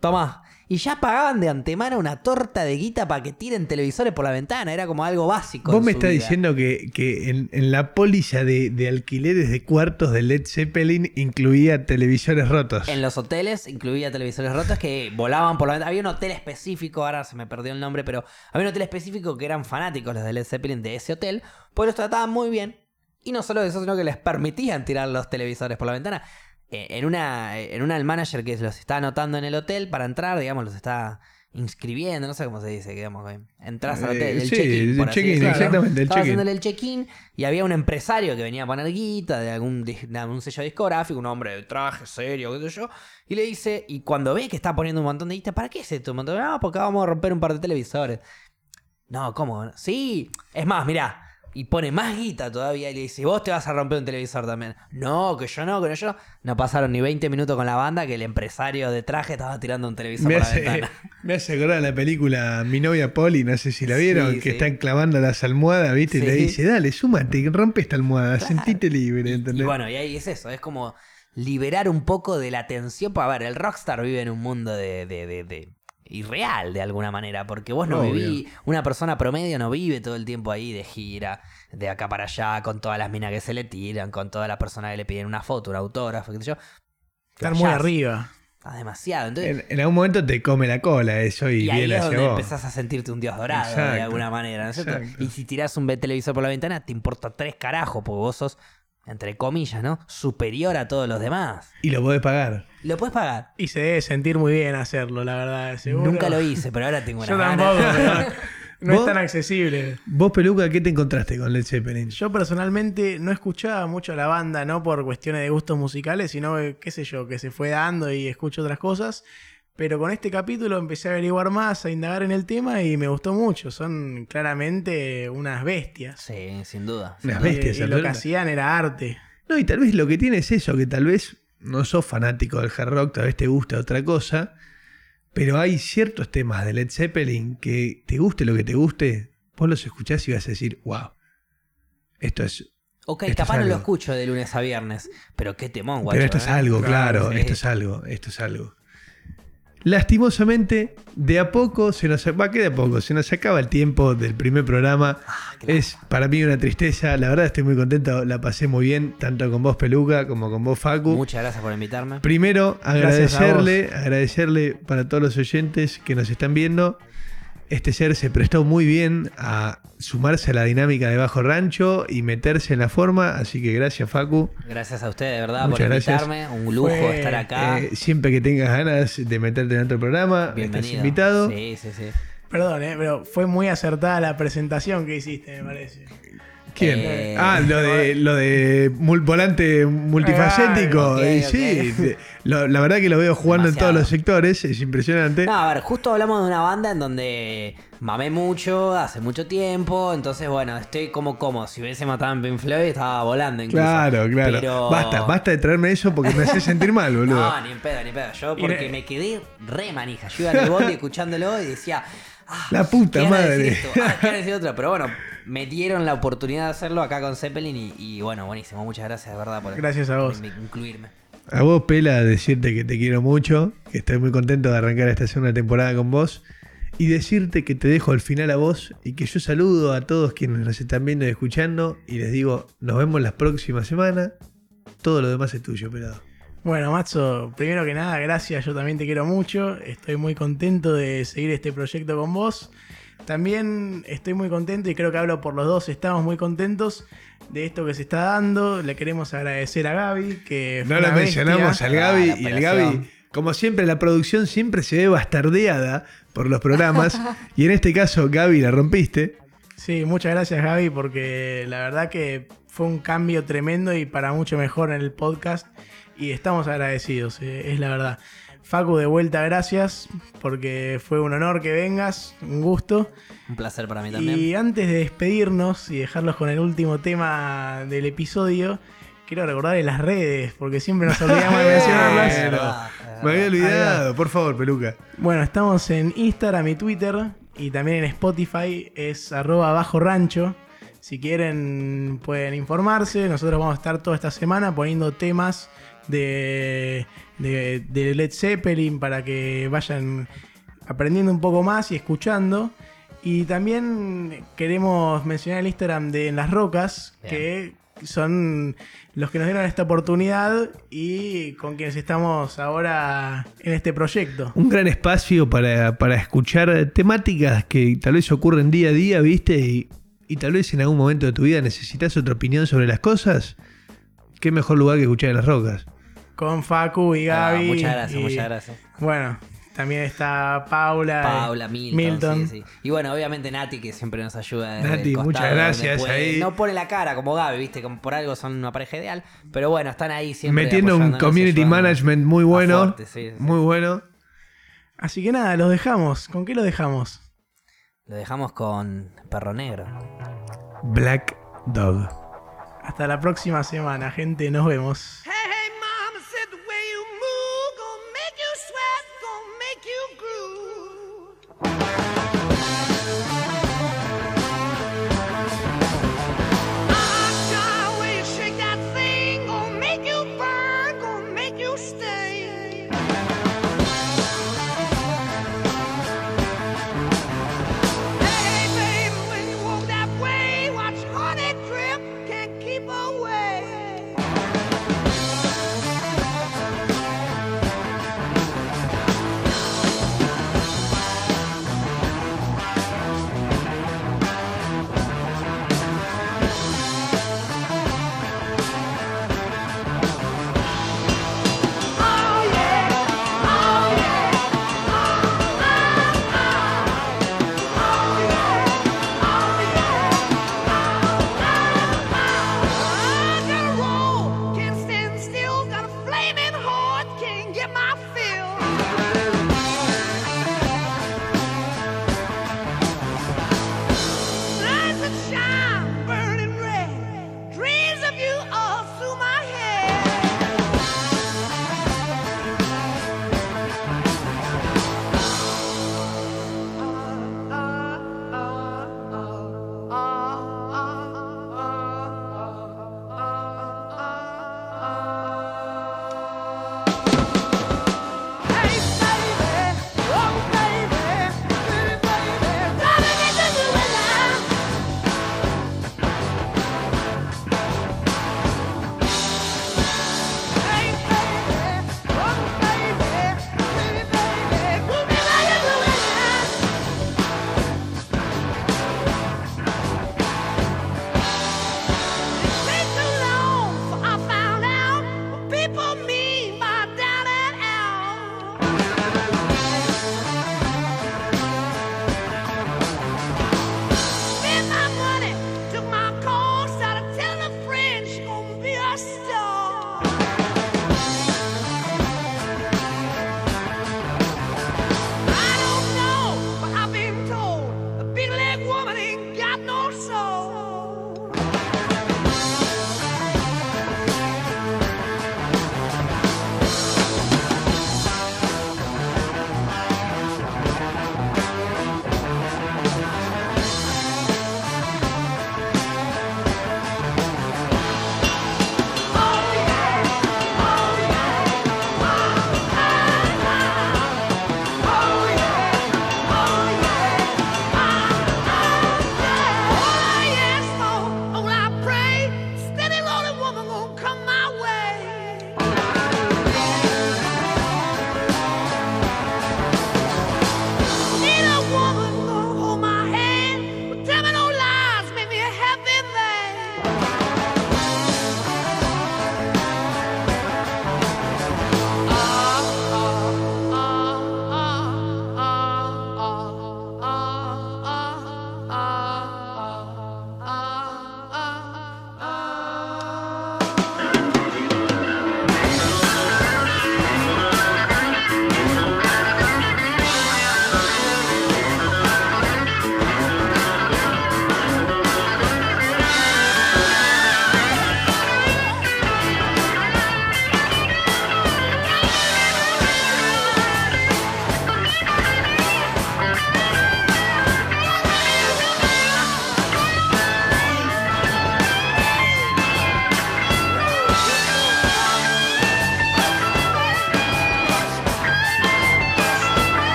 Toma. Y ya pagaban de antemano una torta de guita para que tiren televisores por la ventana. Era como algo básico. Vos en me estás vida. diciendo que, que en, en la póliza de, de alquileres de cuartos de Led Zeppelin incluía televisores rotos. En los hoteles incluía televisores rotos que volaban por la ventana. Había un hotel específico, ahora se me perdió el nombre, pero había un hotel específico que eran fanáticos los de Led Zeppelin de ese hotel, pues los trataban muy bien. Y no solo eso, sino que les permitían tirar los televisores por la ventana. Eh, En una, en una el manager que los está anotando en el hotel para entrar, digamos, los está inscribiendo, no sé cómo se dice, digamos, que entras al Eh, hotel, el sí, check-in. el check-in, exactamente, el haciéndole el check-in y había un empresario que venía a poner guita de algún, de algún sello discográfico, un hombre de traje serio, qué sé yo, y le dice, y cuando ve que está poniendo un montón de guita, ¿para qué es esto? Un montón de, "Ah, porque vamos a romper un par de televisores. No, ¿cómo? Sí, es más, mirá. Y pone más guita todavía y le dice, vos te vas a romper un televisor también. No, que yo no, que yo. No pasaron ni 20 minutos con la banda que el empresario de traje estaba tirando un televisor Me por la hace, ventana. [LAUGHS] me hace acordar la película Mi novia Polly, no sé si la vieron, Sí, que sí. están clavando las almohadas, ¿viste? Y le dice, dale, súmate, rompe esta almohada, sentite libre, ¿entendés? Y bueno, y ahí es eso, es como liberar un poco de la tensión. Pues, a ver, el rockstar vive en un mundo de, de- de- de- irreal de alguna manera, porque vos no Obvio. viví, una persona promedio no vive todo el tiempo ahí de gira, de acá para allá, con todas las minas que se le tiran, con todas las personas que le piden una foto, un autógrafo, qué sé yo. Estar muy arriba. Está demasiado. Entonces, En, en algún momento te come la cola eso y, y ahí es hacia donde empezás a sentirte un dios dorado de alguna manera, ¿no es cierto? Y si tirás un televisor por la ventana, te importa tres carajos, porque vos sos, entre comillas, ¿no? Superior a todos los demás. Y lo podés pagar. Lo puedes pagar. Y se debe sentir muy bien hacerlo, la verdad. seguro. Nunca lo hice, pero ahora tengo una [LAUGHS] Yo tampoco, pero [LAUGHS] no es tan accesible. Vos, Peluca, ¿qué te encontraste con Led Zeppelin? Yo personalmente no escuchaba mucho a la banda, no por cuestiones de gustos musicales, sino, que, qué sé yo, que se fue dando y escucho otras cosas. Pero con este capítulo empecé a averiguar más, a indagar en el tema y me gustó mucho. Son claramente unas bestias. Sí, sin duda. Unas bestias, y, lo que hacían era arte. No, y tal vez lo que tiene es eso, que tal vez no sos fanático del hard rock, tal vez te gusta otra cosa, pero hay ciertos temas de Led Zeppelin que te guste lo que te guste, vos los escuchás y vas a decir, wow, esto es... Ok, Esto es capaz no lo escucho de lunes a viernes, pero qué temón, guacho. pero esto es ¿eh? algo, claro, Sí. esto es algo, esto es algo. Lastimosamente, de a poco se nos va que de a poco se nos acaba el tiempo del primer programa. qué es para mí una tristeza. La verdad estoy muy contento, la pasé muy bien, tanto con vos Peluca como con vos Facu. Muchas gracias por invitarme. Primero, agradecerle, agradecerle para todos los oyentes que nos están viendo. Este ser se prestó muy bien a sumarse a la dinámica de Bajo Rancho y meterse en la forma, así que gracias Facu. Gracias a ustedes, de verdad, Muchas por gracias. invitarme. Un lujo Fue, estar acá. Eh, siempre que tengas ganas de meterte en otro programa, estás Bienvenido. invitado. Sí, sí, sí. Perdón, eh, pero fue muy acertada la presentación que hiciste, me parece. ¿Quién? Eh, ah, lo de, lo de mul- volante multifacético. Ah, sí, lo- la verdad que lo veo jugando en todos los sectores, es impresionante. No, a ver, justo hablamos de una banda en donde mamé mucho, hace mucho tiempo, entonces bueno, estoy como cómodo. Si hubiese matado en Pink Floyd estaba volando incluso. claro, claro. Pero- Basta, basta de traerme eso porque me hace sentir mal, boludo. No, ni en pedo, ni en pedo. Yo porque me quedé re manija. Yo iba en el bondi escuchándolo y decía... ah, La puta ¿qué van a madre. decir esto? Ah, ¿qué van a decir otro? Pero bueno, me dieron la oportunidad de hacerlo acá con Zeppelin y, y bueno, buenísimo. Muchas gracias, de verdad, por, Gracias a por vos. incluirme. A vos, Pela, decirte que te quiero mucho, que estoy muy contento de arrancar esta segunda temporada con vos. Y decirte que te dejo al final a vos y que yo saludo a todos quienes nos están viendo y escuchando y les digo, nos vemos la próxima semana. Todo lo demás es tuyo, pelado. Bueno, Matzo, primero que nada, gracias, yo también te quiero mucho. Estoy muy contento de seguir este proyecto con vos. También estoy muy contento y creo que hablo por los dos, estamos muy contentos de esto que se está dando. Le queremos agradecer a Gaby, que fue No lo mencionamos al Gaby y el. Gaby, como siempre, la producción siempre se ve bastardeada por los programas [LAUGHS] y en este caso, Gaby, la rompiste. Sí, muchas gracias Gaby porque la verdad que fue un cambio tremendo y para mucho mejor en el podcast y estamos agradecidos, eh, es la verdad. Facu, de vuelta gracias porque fue un honor que vengas, un gusto. Un placer para mí también. Y antes de despedirnos y dejarlos con el último tema del episodio, quiero recordarles las redes porque siempre nos olvidamos de [LAUGHS] mencionarlas. Verdad, es Me había olvidado, por favor, peluca. Bueno, estamos en Instagram y Twitter y también en Spotify es arroba bajo rancho. Si quieren pueden informarse. Nosotros vamos a estar toda esta semana poniendo temas de, de, de Led Zeppelin para que vayan aprendiendo un poco más y escuchando. Y también queremos mencionar el Instagram de En las Rocas, que son los que nos dieron esta oportunidad y con quienes estamos ahora en este proyecto. Un gran espacio para, para escuchar temáticas que tal vez ocurren día a día, ¿viste? Y, y tal vez en algún momento de tu vida necesitas otra opinión sobre las cosas. ¿Qué mejor lugar que escuchar en las rocas? Con Facu y Ah, Gaby. muchas gracias, y, muchas gracias. Bueno, también está Paula. Paula, y Milton, sí, sí. Y bueno, obviamente Nati, que siempre nos ayuda. desde Nati, el costado muchas gracias, ahí. No pone la cara como Gaby, viste, como por algo son una pareja ideal. Pero bueno, están ahí siempre. Metiendo un community management muy bueno. fuerte, sí, sí. Muy bueno. Así que nada, los dejamos. ¿Con qué los dejamos? Lo dejamos con Perro Negro. Black Dog. Hasta la próxima semana, gente. Nos vemos.